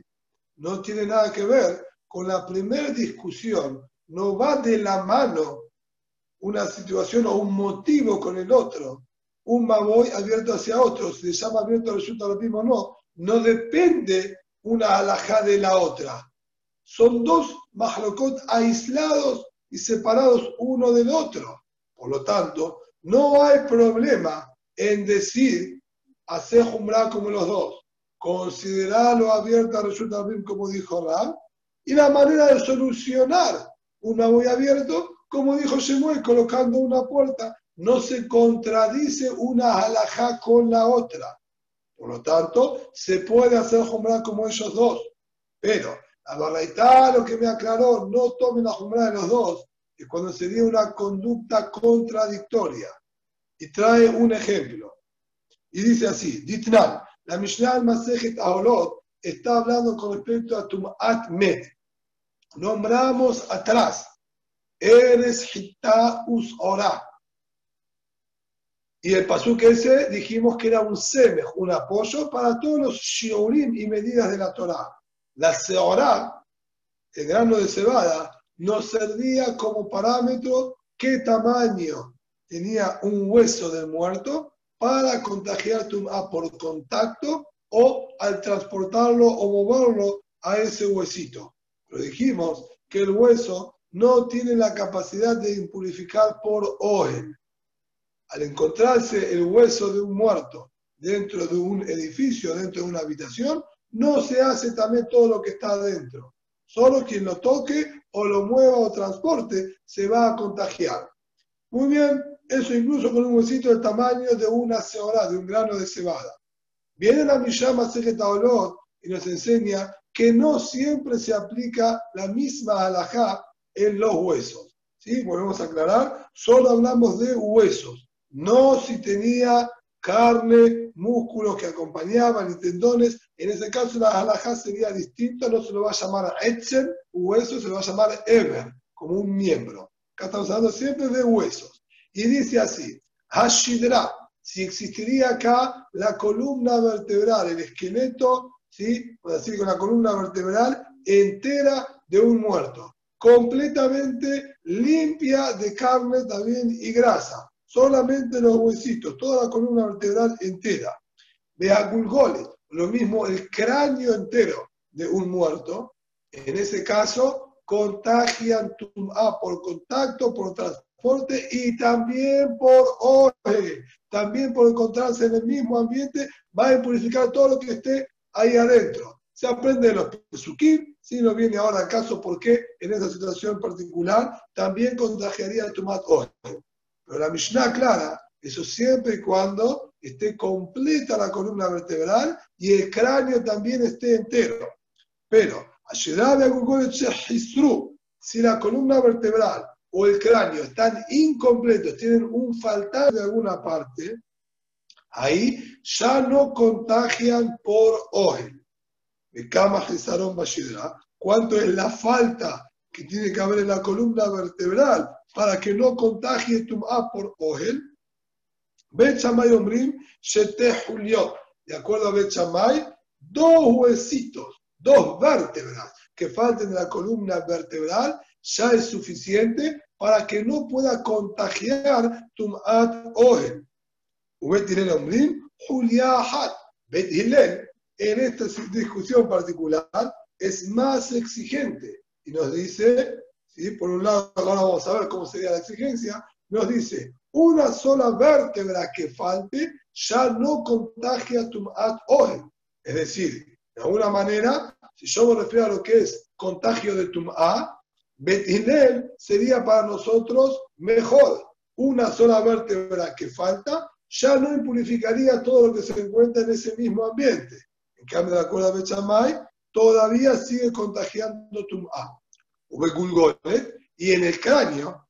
no tiene nada que ver con la primera discusión. No va de la mano una situación o un motivo con el otro. Un Maboy abierto hacia otro, si se llama abierto a Reshut o no, no depende una alajá de la otra. Son dos mahlokot aislados y separados uno del otro. Por lo tanto, no hay problema en decir, hacer Jumra como los dos, considerarlo abierto a resulta bien como dijo Ram, y la manera de solucionar una muy abierto, como dijo Shemuel, colocando una puerta, no se contradice una halajá con la otra. Por lo tanto, se puede hacer Jumra como ellos dos. Pero la verdad, lo que me aclaró, no tomen la Jumra de los dos, es cuando sería una conducta contradictoria. Y trae un ejemplo. Y dice así, Ditnan, la Mishnah al-Masejet Aholot está hablando con respecto a Tumat Met. Nombramos atrás, Eres Hita Us Ora. Y el pasuk ese dijimos que era un semej, un apoyo para todos los shiurim y medidas de la Torah. La seorá, el grano de cebada, nos servía como parámetro qué tamaño tenía un hueso del muerto para contagiar tumá por contacto o al transportarlo o moverlo a ese huesito. Pero dijimos que el hueso no tiene la capacidad de impurificar por ojen. Al encontrarse el hueso de un muerto dentro de un edificio, dentro de una habitación, no se hace también todo lo que está adentro. Solo quien lo toque o lo mueva o transporte se va a contagiar. Muy bien, eso incluso con un huesito del tamaño de una cebada, de un grano de cebada. Viene la Mishama Olot y nos enseña que no siempre se aplica la misma alajá en los huesos. ¿Sí? Volvemos a aclarar, solo hablamos de huesos, no si tenía carne, músculos que acompañaban y tendones. En ese caso, la halajá sería distinta, no se lo va a llamar Etzel, hueso, se lo va a llamar Eber, como un miembro. Acá estamos hablando siempre de huesos. Y dice así: Hashidra, si existiría acá la columna vertebral, el esqueleto, ¿sí? Por decir, con la columna vertebral entera de un muerto, completamente limpia de carne también y grasa solamente los huesitos, toda la columna vertebral entera. Beagulgoles, lo mismo el cráneo entero de un muerto, en ese caso contagian tum'a por contacto, por transporte y también por oje, también por encontrarse en el mismo ambiente, va a impurificar todo lo que esté ahí adentro. Se aprende de los pesukim, si no viene ahora al caso porque en esa situación particular también contagiaría el tumat oje. Pero la Mishnah clara, eso siempre y cuando esté completa la columna vertebral y el cráneo también esté entero. Pero, si la columna vertebral o el cráneo están incompletos, tienen un faltar de alguna parte, ahí ya no contagian por hoy. ¿Cuánto es la falta que tiene que haber en la columna vertebral para que no contagie Tum'a por Ohel. Bet Shammai Omrim, Shete Juliot. De acuerdo a Bet Shammai, dos huesitos, dos vértebras que falten de la columna vertebral ya es suficiente para que no pueda contagiar Tum'at Ohen. Bet Hillel Omrim, Juliahat. Bet Hillel, en esta discusión particular, es más exigente y nos dice, ¿sí? por un lado, ahora vamos a ver cómo sería la exigencia, nos dice, una sola vértebra que falte ya no contagia Tum'at Ohen. Es decir, de alguna manera, si yo me refiero a lo que es contagio de Tum'a, Betinel sería para nosotros mejor. Una sola vértebra que falta ya no impurificaría todo lo que se encuentra en ese mismo ambiente. En cambio, de acuerdo a Bechamay, todavía sigue contagiando Tum'a. Y en el cráneo,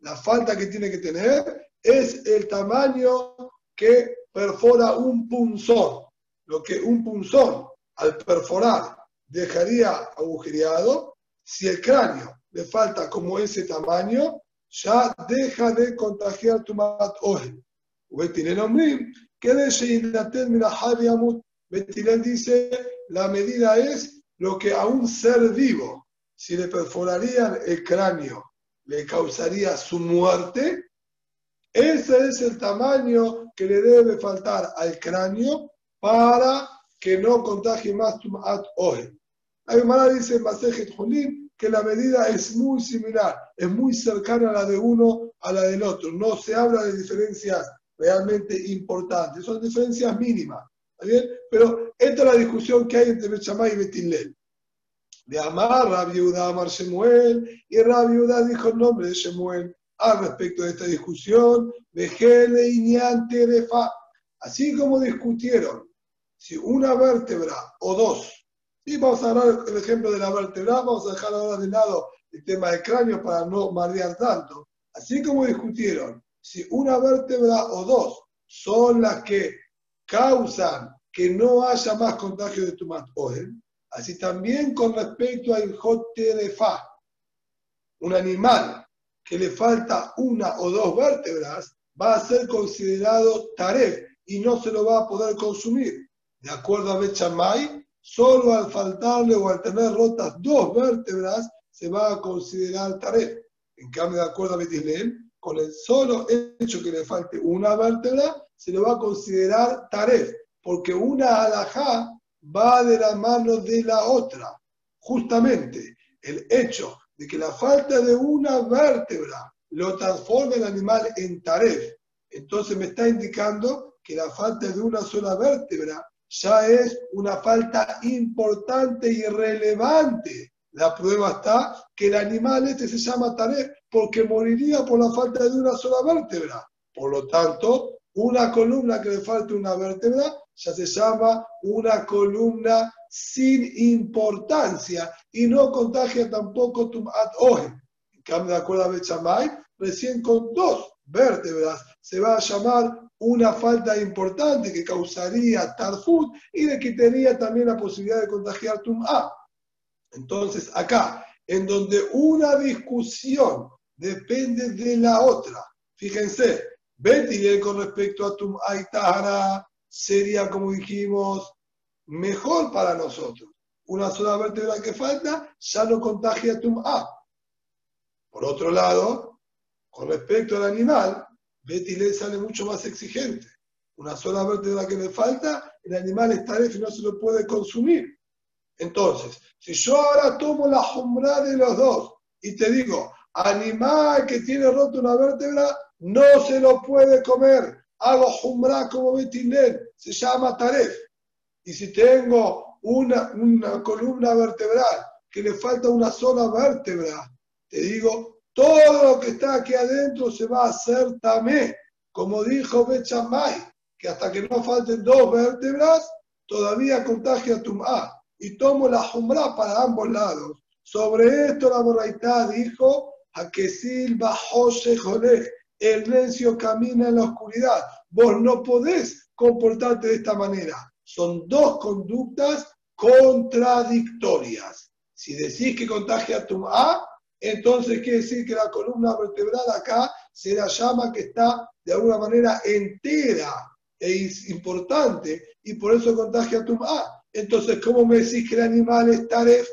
la falta que tiene que tener es el tamaño que perfora un punzón. Lo que un punzón al perforar dejaría agujereado, si el cráneo le falta como ese tamaño, ya deja de contagiar tu mat ojen. que Betilén dice, la medida es lo que a un ser vivo, si le perforarían el cráneo, le causaría su muerte, ese es el tamaño que le debe faltar al cráneo para que no contagie más Tumat Ohen. La hermana dice Masejet Julim que la medida es muy similar, es muy cercana a la de uno a la del otro. No se habla de diferencias realmente importantes, son diferencias mínimas. Bien? Pero esta es la discusión que hay entre Bechamay y Betilel. De Amar, Rabiuda, Amar Shemuel, y Rabiuda dijo el nombre de Shemuel al respecto de esta discusión, de Gele y Fa. Así como discutieron si una vértebra o dos, y vamos a hablar el ejemplo de la vértebra, vamos a dejar ahora de lado el tema del cráneo para no marear tanto. Así como discutieron si una vértebra o dos son las que causan que no haya más contagio de Tumat Ohen, así también con respecto al jote de Fa, un animal que le falta una o dos vértebras, va a ser considerado taref y no se lo va a poder consumir. De acuerdo a Bechamay, solo al faltarle o al tener rotas dos vértebras se va a considerar taref. En cambio, de acuerdo a Betilén, con el solo hecho que le falte una vértebra, se lo va a considerar taref, porque una alajá va de la mano de la otra. Justamente el hecho de que la falta de una vértebra lo transforma el animal en taref, entonces me está indicando que la falta de una sola vértebra ya es una falta importante y relevante. La prueba está que el animal este se llama taref porque moriría por la falta de una sola vértebra. Por lo tanto, una columna que le falte una vértebra ya se llama una columna sin importancia y no contagia tampoco Tumat Ohen. En cambio, de acuerdo a Bechamay, recién con dos vértebras se va a llamar una falta importante que causaría Tarfut y le quitaría también la posibilidad de contagiar Tum'a. Entonces, acá, en donde una discusión depende de la otra, fíjense, Betilel con respecto a Tum'a y Tahara sería, como dijimos, mejor para nosotros. Una sola vértebra que falta ya no contagia Tum'a. Por otro lado, con respecto al animal, le sale mucho más exigente. Una sola vértebra que le falta, el animal está y no se lo puede consumir. Entonces, si yo ahora tomo la jumbra de los dos y te digo, animal que tiene roto una vértebra, no se lo puede comer. Hago jumbra como Betilel, se llama taref. Y si tengo una, una columna vertebral que le falta una sola vértebra, te digo, todo lo que está aquí adentro se va a hacer tamé, como dijo Bechamay, que hasta que no falten dos vértebras, todavía contagia Tum'a. Y tomo la jumbra para ambos lados. Sobre esto la Boraitá dijo, a que silba José el necio camina en la oscuridad. Vos no podés comportarte de esta manera son dos conductas contradictorias. Si decís que contagia tu A, entonces quiere decir que la columna vertebral acá se la llama que está de alguna manera entera e importante y por eso contagia Tumá. Entonces, ¿cómo me decís que el animal es taref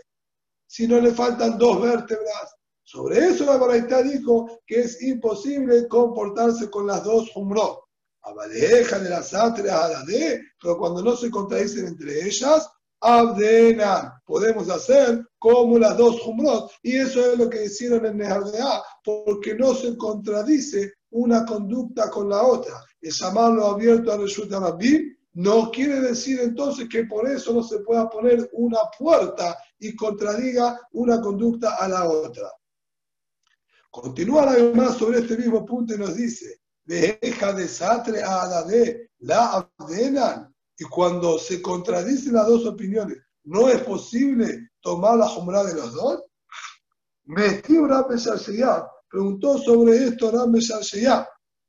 si no le faltan dos vértebras? Sobre eso la Baraita dijo que es imposible comportarse con las dos umrot. Abaleja de las atreas a de, pero cuando no se contradicen entre ellas, abdena. Podemos hacer como las dos umrot. Y eso es lo que hicieron en Nehardea, porque no se contradice una conducta con la otra. Es llamarlo abierto a Reshut Rabbim no quiere decir entonces que por eso no se pueda poner una puerta y contradiga una conducta a la otra. Continúa la más sobre este mismo punto y nos dice, deja de satre a la de la abdenan. Y cuando se contradicen las dos opiniones, ¿no es posible tomar la jumra de los dos? Mestió Rabbe preguntó sobre esto Rabbe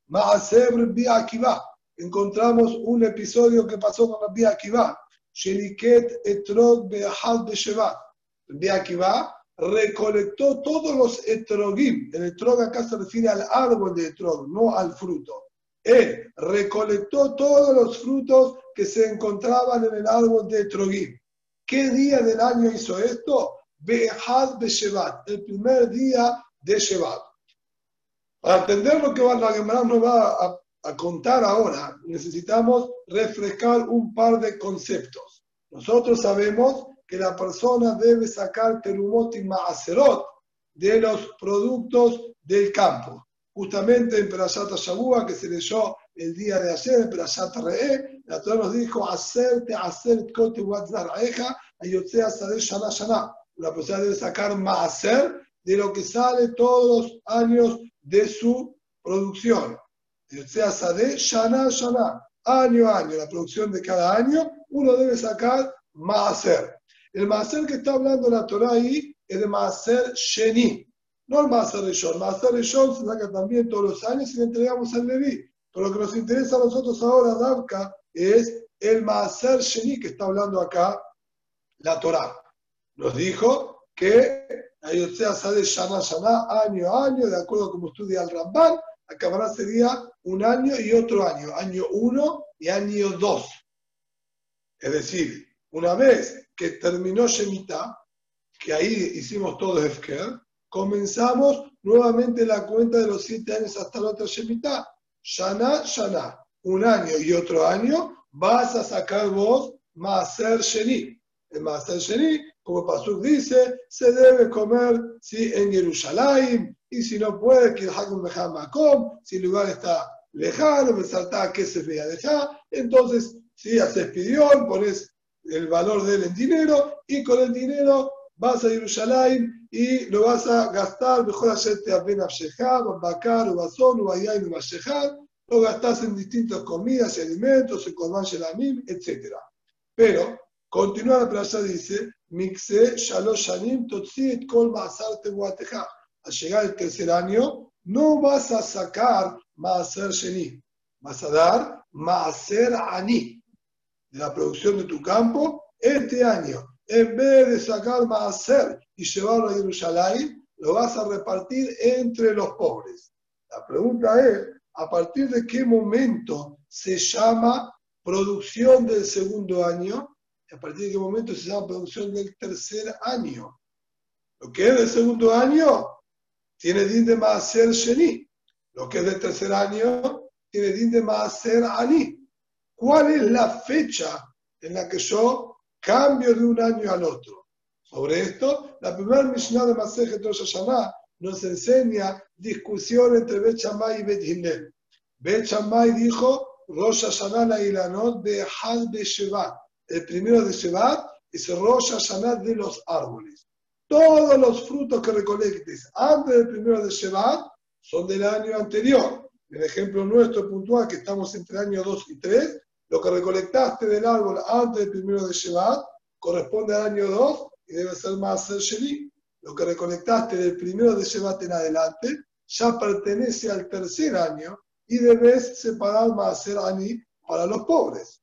Maasebre Akiva. Encontramos un episodio que pasó con Rabbi Akiva, Sheliket Etrog Be'ahad Beshevat. Rabbi Akiva recolectó todos los etrogim. El etrog acá se refiere al árbol de etrog, no al fruto. Él recolectó todos los frutos que se encontraban en el árbol de etrogim. ¿Qué día del año hizo esto? Behad Beshevat, el primer día de Shevat. Para entender lo que la Gemara nos va a, a, contar ahora, necesitamos refrescar un par de conceptos. Nosotros sabemos que la persona debe sacar terumot y maaserot de los productos del campo. Justamente en Perashat Shabua, que se leyó el día de ayer, en Perashat Re'e, la Torah nos dijo, hacerte, hacer, kote, watzar, eja, ayotzea, sader, shana, shana. La persona debe sacar maaser de lo que sale todos los años de su producción. Ayotzea, sader, shana, shana. Año a año, la producción de cada año, uno debe sacar maaser. El Maaser que está hablando la Torah ahí es de Maaser Sheni, no el Maaser Rishon. Maaser Rishon se saca también todos los años y le entregamos al Leví. Pero lo que nos interesa a nosotros ahora, Davka, es el Maaser Sheni que está hablando acá la Torah. Nos dijo que Ayotzea de Shana Shana, año a año, de acuerdo a como estudia el Ramban, acabará sería un año y otro año, año uno y año dos. Es decir, una vez que terminó Shemitah, que ahí hicimos todo Efker, comenzamos nuevamente la cuenta de los siete años hasta la otra Shemitah. Shana, Shana, un año y otro año, vas a sacar vos Maaser Sheni. El Maaser Sheni, como Pasuk dice, se debe comer si en Jerusalén, y si no puede, que Makom, si el lugar está lejano, me salta que se vea dejar, entonces si haces pidión, pones el valor de él en dinero y con el dinero vas a Jerusalén y lo vas a gastar, mejor hacerte a Ben Bacar, Ubazón, Ubayain, lo gastas en distintas comidas y alimentos, en Korban Shelamim, etc. Pero, continúa la plaza, dice, Mixe, Shalosh Shanim, Totzi, Kol Maasar Tehuateja. Al llegar el tercer año, no vas a sacar Maaser Sheni, vas a dar Maaser Ani, la producción de tu campo, este año, en vez de sacar hacer y llevarlo a Jerusalén, lo vas a repartir entre los pobres. La pregunta es, ¿a partir de qué momento se llama producción del segundo año? ¿A partir de qué momento se llama producción del tercer año? Lo que es del segundo año tiene din de Maaser Sheni. Lo que es del tercer año tiene din de Maaser Ani. ¿Cuál es la fecha en la que yo cambio de un año al otro? Sobre esto, la primera Mishnah de Masejet Rosh Hashanah nos enseña discusión entre Bet Shammai y Bet Hillel. Dijo, Rosh Hashanah la Ilanot de Had de Shevat. El primero de Shevat es Rosh Hashanah de los árboles. Todos los frutos que recolectes antes del primero de Shevat son del año anterior. El ejemplo nuestro puntual, que estamos entre año 2 y 3, lo que recolectaste del árbol antes del primero de Shevat corresponde al año 2 y debe ser más el Sheni. Lo que recolectaste del primero de Shevat en adelante ya pertenece al tercer año y debes separar más el Ani para los pobres.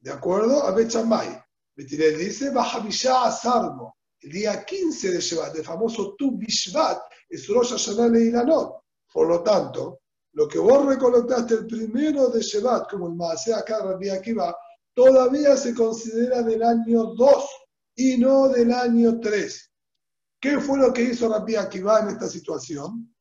¿De acuerdo? A Bechamay. Betirel dice, Bajavisha Asarmo. El día 15 de Shevat, el famoso Tu Bishvat, es Rosh Hashanah Leilanot. Por lo tanto, lo que vos recolectaste el primero de Shevat, como el Maaseh acá Rabbi Akiva, todavía se considera del año 2 y no del año 3. ¿Qué fue lo que hizo Rabbi Akiva en esta situación?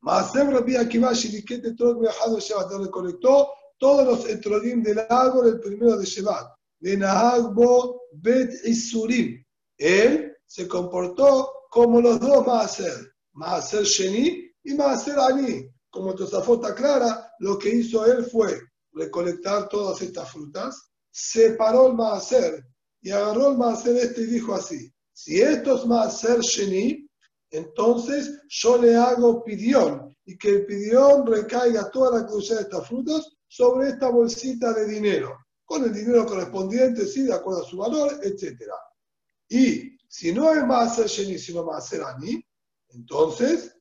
Maaseh Rabbi Akiva, Shirikete Trot Viajado Shevat, recolectó todos los etrodim del árbol el primero de Shevat. De Nahagbo Bet Isurim. Él se comportó como los dos Maaser, Maaser Sheni y Maaser Ani como Tosafota clara, lo que hizo él fue recolectar todas estas frutas, separó el maaser y agarró el maaser este y dijo así, si esto es maaser sheni, entonces yo le hago pidión y que el pidión recaiga toda la cruz de estas frutas sobre esta bolsita de dinero, con el dinero correspondiente, sí, de acuerdo a su valor, etc. Y si no es maaser sheni, sino maaser ani, entonces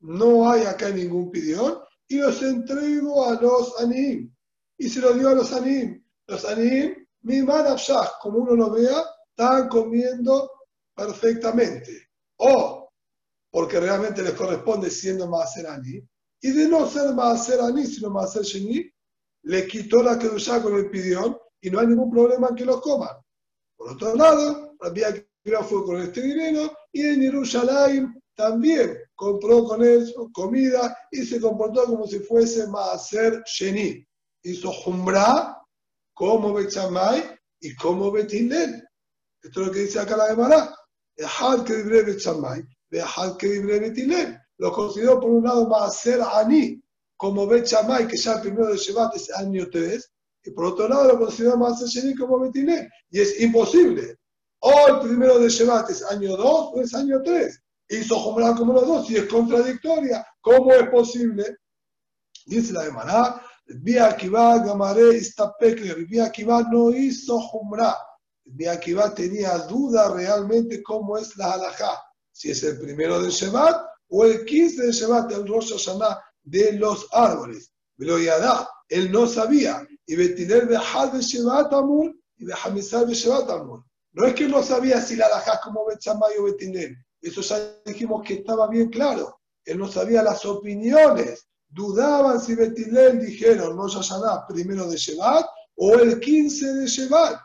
no hay acá ningún pidión, y los entrego a los anim. Y se los dio a los anim. Los anim, mi manafshah, como uno lo vea, están comiendo perfectamente. O porque realmente les corresponde siendo Maaser Ani. Y de no ser Maaser Ani, sino Maaser Sheni, le quitó la Kedushá con el pidión y no hay ningún problema en que los coman. Por otro lado, Rabbi Akiva fue con este dinero y en Yerushalayim también compró con eso comida y se comportó como si fuese Maaser Sheni. Hizo Jumbra como Bechamay y como Betilel. Esto es lo que dice acá la Gemara. Ejal que libre Bechamay, Ejal que libre Betilel. Lo consideró por un lado Maaser Ani, como Bechamay, que ya el primero de Shevat es año 3, y por otro lado lo consideró Maaser Sheni como Betilel. Y es imposible. O el primero de Shevat es año 2 o es año 3 hizo Jumra como los dos y es contradictoria. ¿Cómo es posible? Dice la Gemara, Vía Akiva Gamaré Istapekler, Vía Akiva no hizo Jumra. Vía Akiva tenía duda realmente cómo es la halajá, si es el primero de Shevat o el 15 de Shevat, el Rosh Hashanah de los árboles. Pero Yadá, él no sabía. Y Betiler de de Shevat Amur y de Hamisar de Shevat Amur. No es que no sabía si la halajá es como Betchamay o eso ya dijimos que estaba bien claro. Él no sabía las opiniones. Dudaban si Betilel dijeron no Yashaná primero de Shevat o el 15 de Shevat.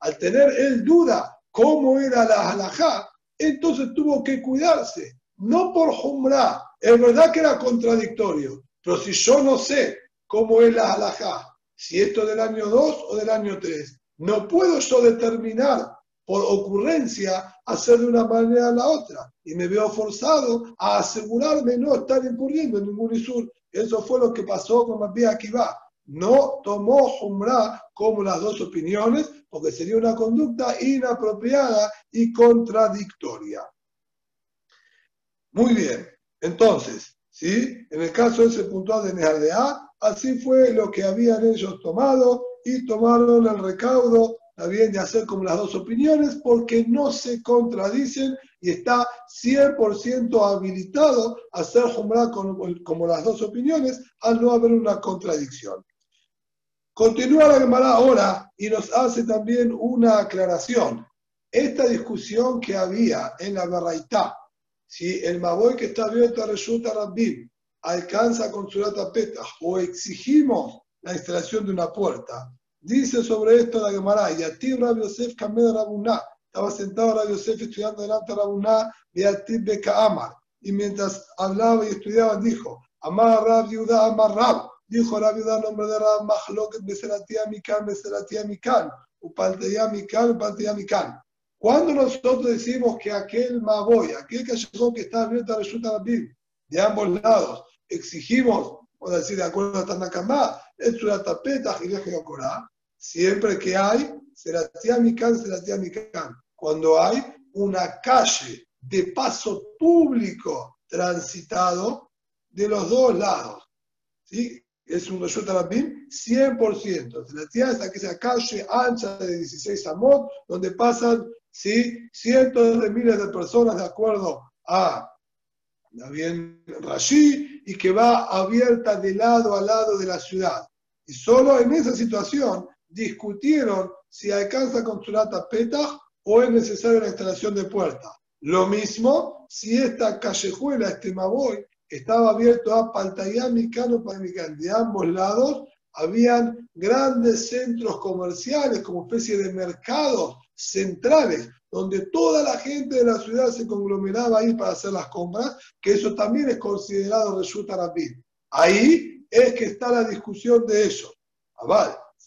Al tener él duda cómo era la halajá, entonces tuvo que cuidarse. No por Jumra, es verdad que era contradictorio, pero si yo no sé cómo es la halajá, si esto es del año 2 o del año 3, no puedo yo determinar por ocurrencia hacer de una manera a la otra. Y me veo forzado a asegurarme no estar incurriendo en ningún isur. Eso fue lo que pasó con Mabí Akiva. No tomó Jumra como las dos opiniones, porque sería una conducta inapropiada y contradictoria. Muy bien, entonces, ¿sí? en el caso de ese puntual de Nehardea, así fue lo que habían ellos tomado y tomaron el recaudo bien de hacer como las dos opiniones porque no se contradicen y está 100% habilitado a hacer Jumra como, las dos opiniones al no haber una contradicción. Continúa la Gemara ahora y nos hace también una aclaración. Esta discusión que había en la Baraitá, si el Maboy que está abierto a Reshuta Rabbim alcanza con su Petah o exigimos la instalación de una puerta, Dice sobre esto la Gemara, Yatir Rabbi Yosef Kamed Rabuná. Estaba sentado Rabbi Yosef estudiando delante de Rabuná, Yatir Beka Y mientras hablaba y estudiaba, dijo, Amar Rab Yuda Amar Rab. Dijo Rab Yuda, nombre de Rab, Mahloket Beseratia Mikan, Beseratia Mikan. Upalteya Mikan, Upalteya Mikan. Cuando nosotros decimos que aquel Maboy, aquel callejón que está abierto a la Biblia, de ambos lados, exigimos, o decir, de acuerdo a Tanakamá, es una tapeta, Gileje Corá, Siempre que hay, será Tiamicán, será Tiamicán. Cuando hay una calle de paso público transitado de los dos lados. ¿sí? Es un Reshut 100%. La tía es aquella calle ancha de 16 amot, donde pasan ¿sí? cientos de miles de personas de acuerdo a bien Rashi y que va abierta de lado a lado de la ciudad. Y solo en esa situación discutieron si alcanza con su lata Petah o es necesaria la instalación de puerta. Lo mismo si esta callejuela, este Maboy, estaba abierto a Paltayam y Cano De ambos lados habían grandes centros comerciales como especie de mercados centrales, donde toda la gente de la ciudad se conglomeraba ahí para hacer las compras, que eso también es considerado Reshut Arabim. Ahí es que está la discusión de eso.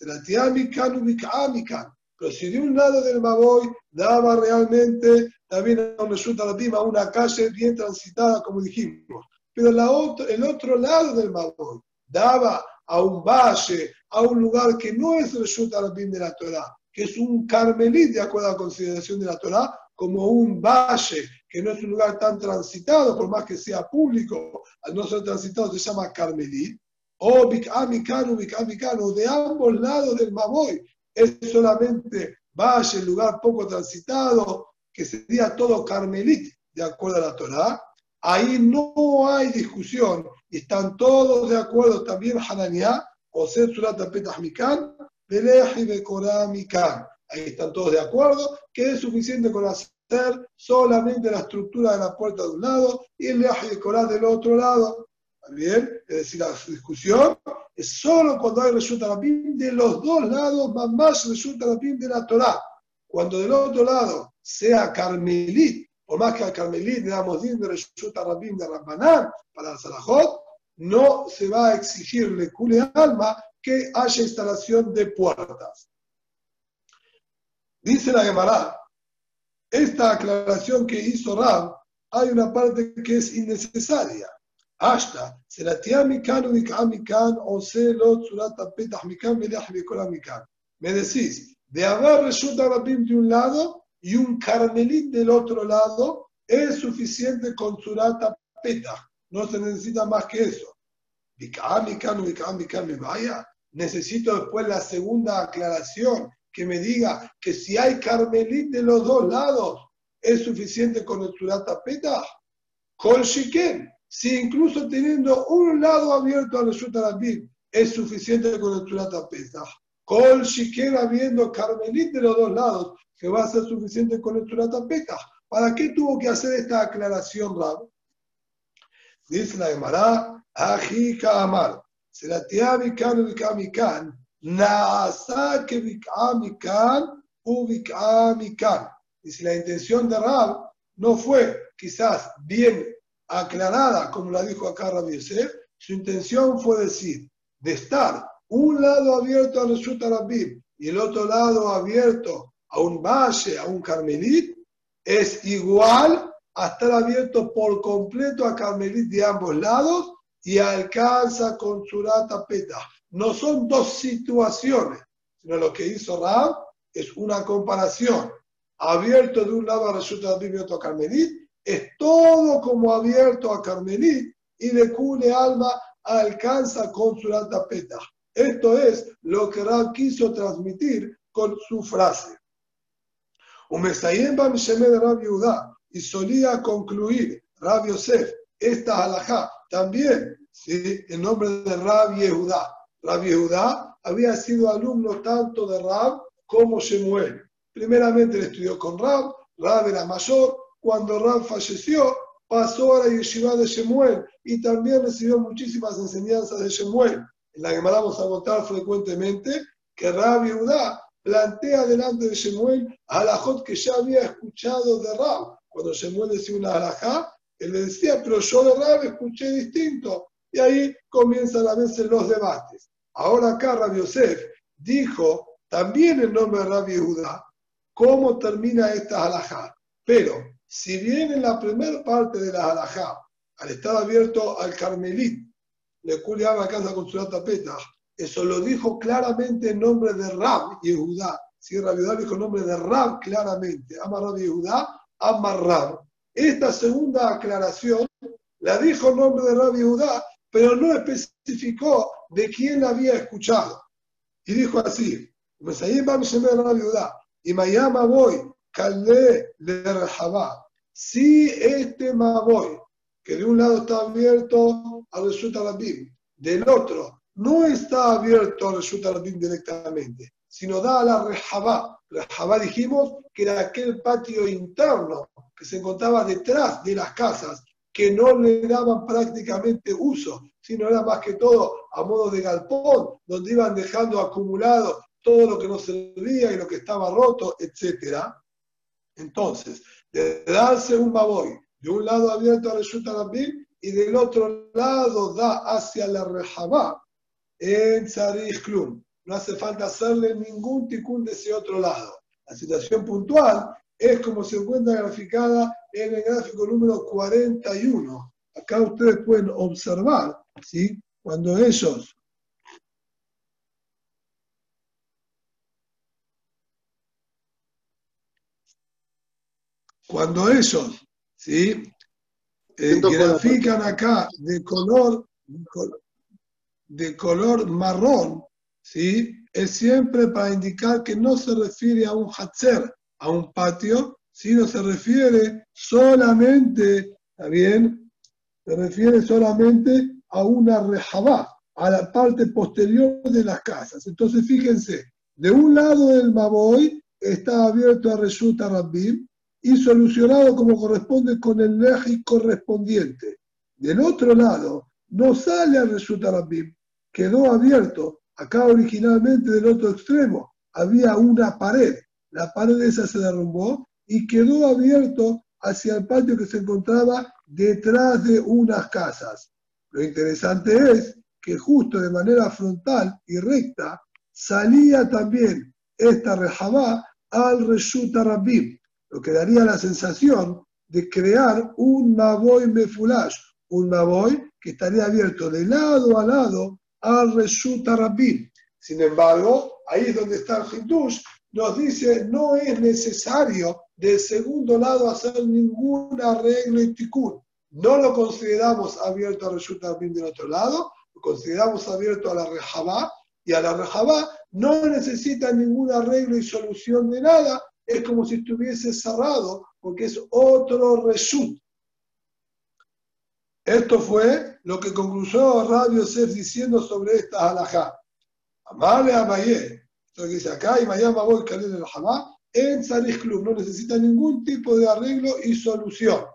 Aval, pero si de un lado del Maboy daba realmente también a un Reshut Arabim, a una calle bien transitada, como dijimos, pero la otro, el otro lado del Maboy daba a un valle, a un lugar que no es Reshut Arabim de la Torah, que es un carmelit de acuerdo a la consideración de la Torah, como un valle, que no es un lugar tan transitado, por más que sea público, al no ser transitado se llama carmelit, o Bik'amikanu, Bik'amikanu, de ambos lados del Maboy, es solamente valle, lugar poco transitado, que sería todo carmelit, de acuerdo a la Torah, ahí no hay discusión, y están todos de acuerdo también Hananiah, José Surat Petah Mikan, Ahí están todos de acuerdo que es suficiente con hacer solamente la estructura de la puerta de un lado y el Leaj y Corá del otro lado. Bien? Es decir, la discusión es solo cuando hay resulta la PIM de los dos lados, más más resulta la PIM de la Torah. Cuando del otro lado sea Carmelit, o más que al Carmelit le damos de resulta la PIM de Rambanán para el no se va a exigirle cule alma que haya instalación de puertas. Dice la Gemara, esta aclaración que hizo Rab, hay una parte que es innecesaria. Hasta, se la mikan mikan o se lo surata petah mikan mikan. Me decís, de haber resulta Rabim de un lado y un carmelín del otro lado, es suficiente con surata petah. No se necesita más que eso. Mikan mikan mikan me vaya necesito después la segunda aclaración, que me diga que si hay carmelit de los dos lados, es suficiente con surata peta. Con shiken, si incluso teniendo un lado abierto al sutarabim, es suficiente con el surata peta. Con shiken habiendo carmelit de los dos lados, que va a ser suficiente con el surata peta. ¿Para qué tuvo que hacer esta aclaración, Rab? Dice la Gemara, Ajika Amar. Se la tía Mikan Mikan Naasa que Mikan u Mikan. Si la intención de Rab no fue quizás bien aclarada, como la dijo acá Rabbi su intención fue decir, de estar un lado abierto a Reshut Arabim y el otro lado abierto a un valle, a un carmelit, es igual a estar abierto por completo a carmelit de ambos lados y alcanza con Surata Peta. No son dos situaciones, sino lo que hizo Rab es una comparación. Abierto de un lado a Resulta de otro a Carmelit, es todo como abierto a Carmelit y de Cune Alma alcanza con Surata Peta. Esto es lo que Rab quiso transmitir con su frase. y solía concluir Rab Yosef esta halajá también, ¿sí? en nombre de Rab Yehudá. Rab Yehudá había sido alumno tanto de Rab como Shemuel. Primeramente le estudió con Rab, Rab era mayor. Cuando Rab falleció, pasó a la yeshiva de Shemuel y también recibió muchísimas enseñanzas de Shemuel. En la que vamos a contar frecuentemente que Rab Yehudá plantea delante de Shemuel alajot que ya había escuchado de Rab. Cuando Shemuel decía una alajá, él le decía, pero yo de Rab escuché distinto. Y ahí comienzan a veces los debates. Ahora acá Rabbi Yosef dijo también el nombre de Rabbi Yehuda, cómo termina esta halajá. Pero si bien en la primera parte de la halajá, al estar abierto al Carmelit, le culiaba casa con su tapeta, eso lo dijo claramente en nombre de Rab Yehuda. Si Rabbi Yehuda dijo el nombre de Rab claramente, ama Rabbi Yehuda, ama Rab. Esta segunda aclaración la dijo en nombre de Rabbi Judá, pero no especificó de quién había escuchado. Y dijo así, y Mayama voy, calde le Si este Maboy, que de un lado está abierto a Resulta Rabim, del otro no está abierto a Resulta Rabim directamente, sino da a la Rejabá. Rejabá dijimos que era aquel patio interno que se encontraba detrás de las casas, que no le daban prácticamente uso, sino era más que todo a modo de galpón, donde iban dejando acumulado todo lo que no servía y lo que estaba roto, etc. Entonces, de darse un baboy, de un lado abierto a Reshut Rabim y del otro lado da hacia la Rehabá, en Tzarich Klum. No hace falta hacerle ningún ticún de ese otro lado. La situación puntual es como se encuentra graficada en el gráfico número 41. Acá ustedes pueden observar, ¿sí? Cuando ellos cuando ellos ¿sí? Eh, grafican acá de color, de color marrón, ¿sí? es siempre para indicar que no se refiere a un hatzer, a un patio, sino se refiere solamente, ¿está bien? Se refiere solamente a una rejabá, a la parte posterior de las casas. Entonces, fíjense, de un lado del Maboy está abierto a Reshuta Rabbim y solucionado como corresponde con el leji correspondiente. Del otro lado, no sale a Reshuta Rabbim, quedó abierto. Acá originalmente del otro extremo había una pared. La pared esa se derrumbó y quedó abierto hacia el patio que se encontraba detrás de unas casas. Lo interesante es que justo de manera frontal y recta salía también esta rejabá al Reshuta Rabbim, lo que daría la sensación de crear un Maboy Mefulash, un Maboy que estaría abierto de lado a lado al Reshuta Rabbim. Sin embargo, ahí es donde está el Hindush, nos dice no es necesario del segundo lado hacer ningún arreglo y tikkun. No lo consideramos abierto a Reshut Rabin del otro lado, lo consideramos abierto a la Rejabá, y a la Rejabá no necesita ningún arreglo y solución de nada, es como si estuviese cerrado, porque es otro Reshut. Esto fue lo que concluyó Radio Yosef diciendo sobre esta halajá. Amale a Mayer, esto que dice acá, y Mayama voy a en el Hamá, en Sarich Club, no necesita ningún tipo de arreglo y solución.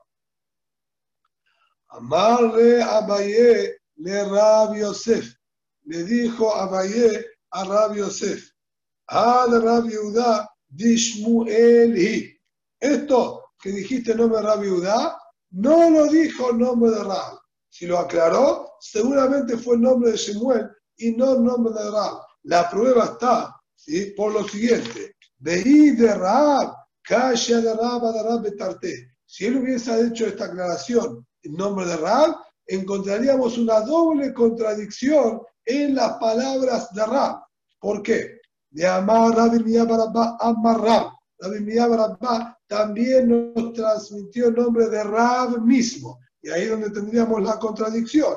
Amarle a Abaye le Rabbi Yosef. Le dijo Abaye a Rabbi Yosef. Al Rabbi Udá Dishmuel Esto que dijiste nombre de Rabbi Udá, no lo dijo el nombre de Rab. Si lo aclaró, seguramente fue el nombre de Shemuel y no el nombre de Rab. La prueba está ¿sí? por lo siguiente. Veí de Rab, Kasha de Rab, de Rab Betarte. Si él hubiese hecho esta aclaración en nombre de Rab, encontraríamos una doble contradicción en las palabras de Rab. ¿Por qué? De Amar Rabbi Barabá, Amar Rab. Rabbi Barabá también nos transmitió el nombre de Rab mismo. Y ahí es donde tendríamos la contradicción.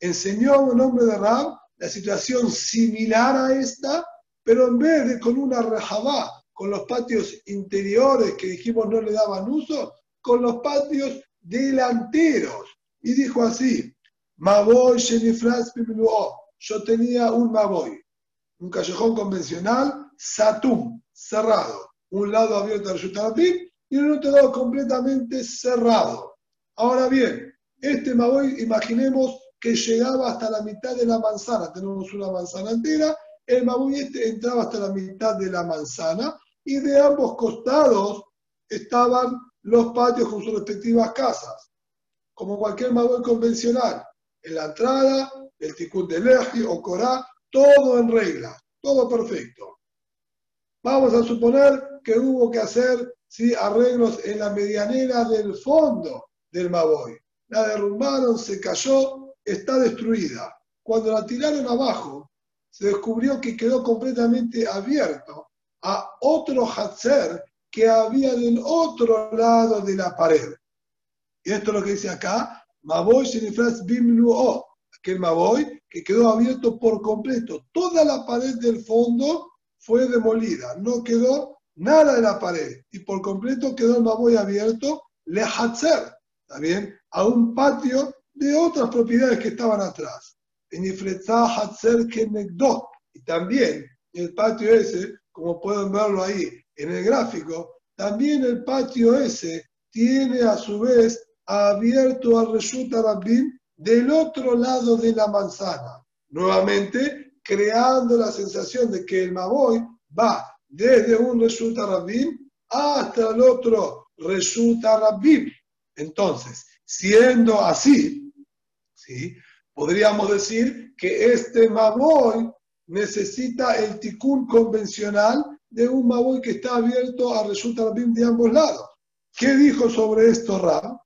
Enseñó el nombre de Rab, la situación similar a esta, pero en vez de con una rejabá, con los patios interiores que dijimos no le daban uso, con los patios delanteros. Y dijo así, Maboy Yo tenía un Maboy, un callejón convencional, Satum, cerrado. Un lado abierto al Yutarapim y el otro lado completamente cerrado. Ahora bien, este Maboy, imaginemos que llegaba hasta la mitad de la manzana. Tenemos una manzana entera, el Maboy este entraba hasta la mitad de la manzana y de ambos costados estaban los patios con sus respectivas casas, como cualquier Maboy convencional. En la entrada, el Tikkun de Leji o Corá, todo en regla, todo perfecto. Vamos a suponer que hubo que hacer ¿sí? arreglos en la medianera del fondo del Maboy. La derrumbaron, se cayó, está destruida. Cuando la tiraron abajo, se descubrió que quedó completamente abierto a otro Hatzer que había del otro lado de la pared. Y esto es lo que dice acá, Maboy Shenifras Bimluo, aquel Maboy que quedó abierto por completo. Toda la pared del fondo fue demolida, no quedó nada de la pared y por completo quedó el Maboy abierto, le Hatzer, ¿está bien? A un patio de otras propiedades que estaban atrás. En Hatzer Y también el patio ese, como pueden verlo ahí, en el gráfico, también el patio ese tiene a su vez abierto al Reshut Rabbim del otro lado de la manzana. Nuevamente, creando la sensación de que el Maboy va desde un Rabbim hasta el otro Reshut Rabbim. Entonces, siendo así, ¿sí? podríamos decir que este Maboy necesita el tikkun convencional de un Maboy que está abierto a Reshut Rabbim de ambos lados. ¿Qué dijo sobre esto Rab?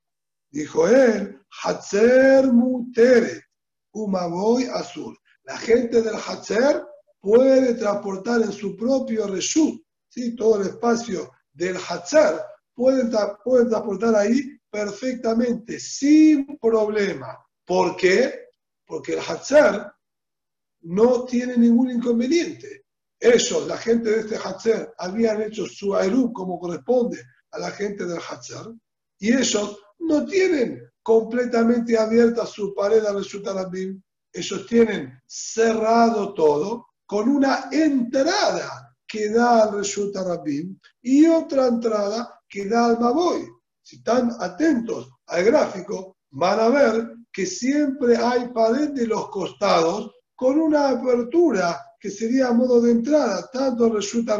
Dijo él, Hatzer Muteret, Umaboy Azul. La gente del Hatzer puede transportar en su propio Reshut, ¿sí? todo el espacio del Hatzer, pueden, pueden transportar ahí perfectamente, sin problema. ¿Por qué? Porque el Hatzer no tiene ningún inconveniente. Ellos, la gente de este Hatzer, habían hecho su Aerú como corresponde a la gente del Hatzer, y ellos no tienen completamente abierta su pared a resultar ellos tienen cerrado todo con una entrada que da al Resulta y otra entrada que da al Maboy. Si están atentos al gráfico, van a ver que siempre hay pared de los costados con una apertura que sería a modo de entrada, tanto al Resulta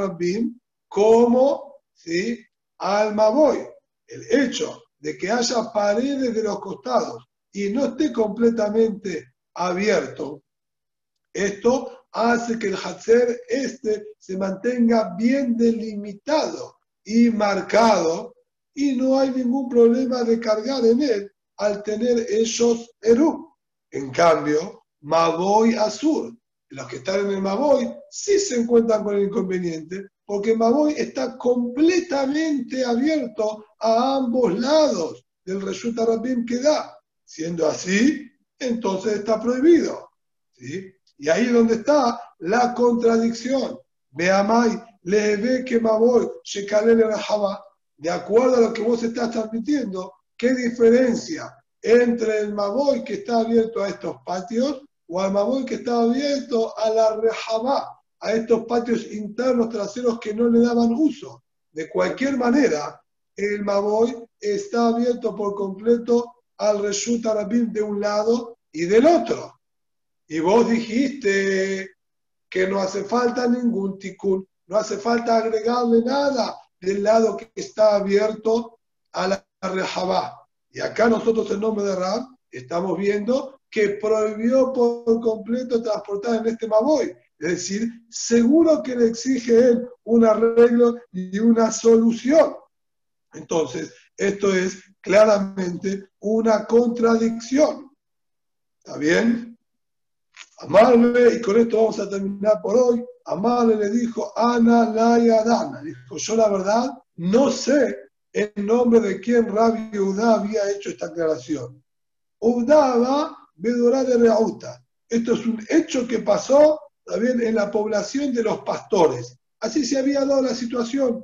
como ¿sí? al Maboy. El hecho de que haya paredes de los costados y no esté completamente abierto, esto hace que el Hatzer este se mantenga bien delimitado y marcado y no hay ningún problema de cargar en él al tener esos Eru. En cambio, Maboy Azur, los que están en el Maboy sí se encuentran con el inconveniente porque Maboy está completamente abierto a ambos lados del resulta Rabim que da. Siendo así, entonces está prohibido. ¿sí? Y ahí es donde está la contradicción. Veamai, le ve que Maboy, Java, de acuerdo a lo que vos estás transmitiendo, ¿qué diferencia entre el Maboy que está abierto a estos patios o al Maboy que está abierto a la Rejabá? A estos patios internos traseros que no le daban uso. De cualquier manera, el Maboy está abierto por completo al Reshut Arabim de un lado y del otro. Y vos dijiste que no hace falta ningún tikkun, no hace falta agregarle nada del lado que está abierto a la Rehabá. Y acá nosotros en nombre de Rab estamos viendo que prohibió por completo transportar en este Maboy. Es decir, seguro que le exige él un arreglo y una solución. Entonces, esto es claramente una contradicción. ¿Está bien? Amarle, y con esto vamos a terminar por hoy. Amarle le dijo, Ana Laya Dana. Dijo, yo la verdad no sé en nombre de quién Rabbi Udá había hecho esta aclaración. Udá va de Reuta. Esto es un hecho que pasó también en la población de los pastores. Así se había dado la situación.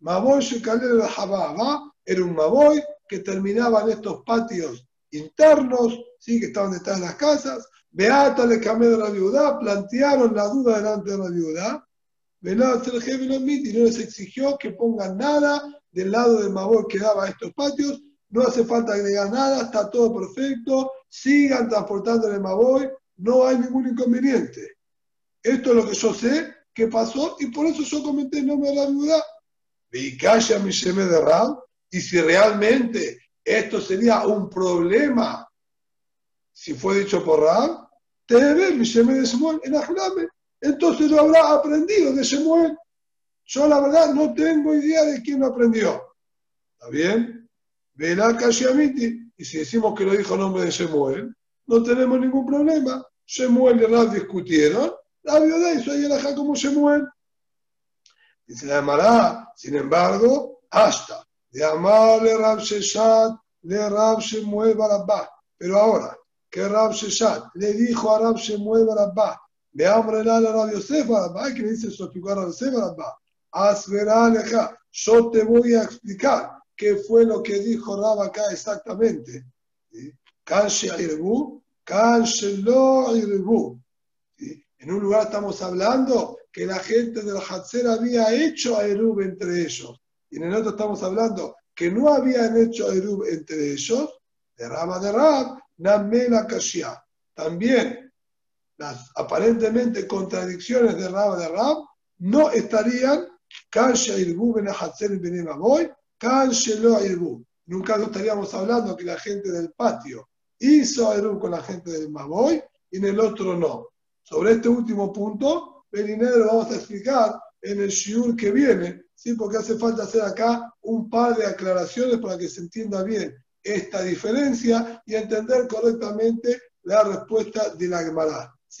Maboy Shekalel Hababa era un Maboy que terminaba en estos patios internos, ¿sí? que estaban detrás de las casas. Beata le cambió de la viuda, plantearon la duda delante de la viuda. y no les exigió que pongan nada del lado del Maboy que daba estos patios. No hace falta agregar nada, está todo perfecto. Sigan transportando el Maboy, no hay ningún inconveniente. Esto es lo que yo sé que pasó y por eso yo comenté el nombre de la viuda. Vicaya mi de Ram. Y si realmente esto sería un problema, si fue dicho por Ram, te ve mi de Shemuel en Ajlame. Entonces lo habrá aprendido de Shemuel. Yo la verdad no tengo idea de quién lo aprendió. ¿Está bien? Verá Kashiamiti. Y si decimos que lo dijo el nombre de Shemuel, no tenemos ningún problema. Shemuel y Ram discutieron la viuda hizo ahí el como Shemuel. Dice la Mará, sin embargo, hasta de amarle Rab Sheshat le Rab Shemuel Barabá. Pero ahora, que Rab Sheshat le dijo a Rab Shemuel Barabá, de hambre la Rab Yosef Barabá, que le dice sosticar a Yosef Barabá, Asverá Aleja, yo te voy a explicar qué fue lo que dijo Rab acá exactamente. Kanshi Irbu, Kanshi Lo Irbu. En un lugar estamos hablando que la gente del Hatzer había hecho a Erub entre ellos. Y en el otro estamos hablando que no habían hecho Erub entre ellos, de Raba de Rab, Namela Kashia. También las aparentemente contradicciones de Raba de Rab no estarían Kansha Irbu Ben Ahatzer Ben Maboy, Irbu. Nunca estaríamos hablando que la gente del patio hizo Erub con la gente del Maboy y en el otro no. Sobre este último punto, Beliné lo vamos a explicar en el shiur que viene, ¿sí? porque hace falta hacer acá un par de aclaraciones para que se entienda bien esta diferencia y entender correctamente la respuesta de la Gemara.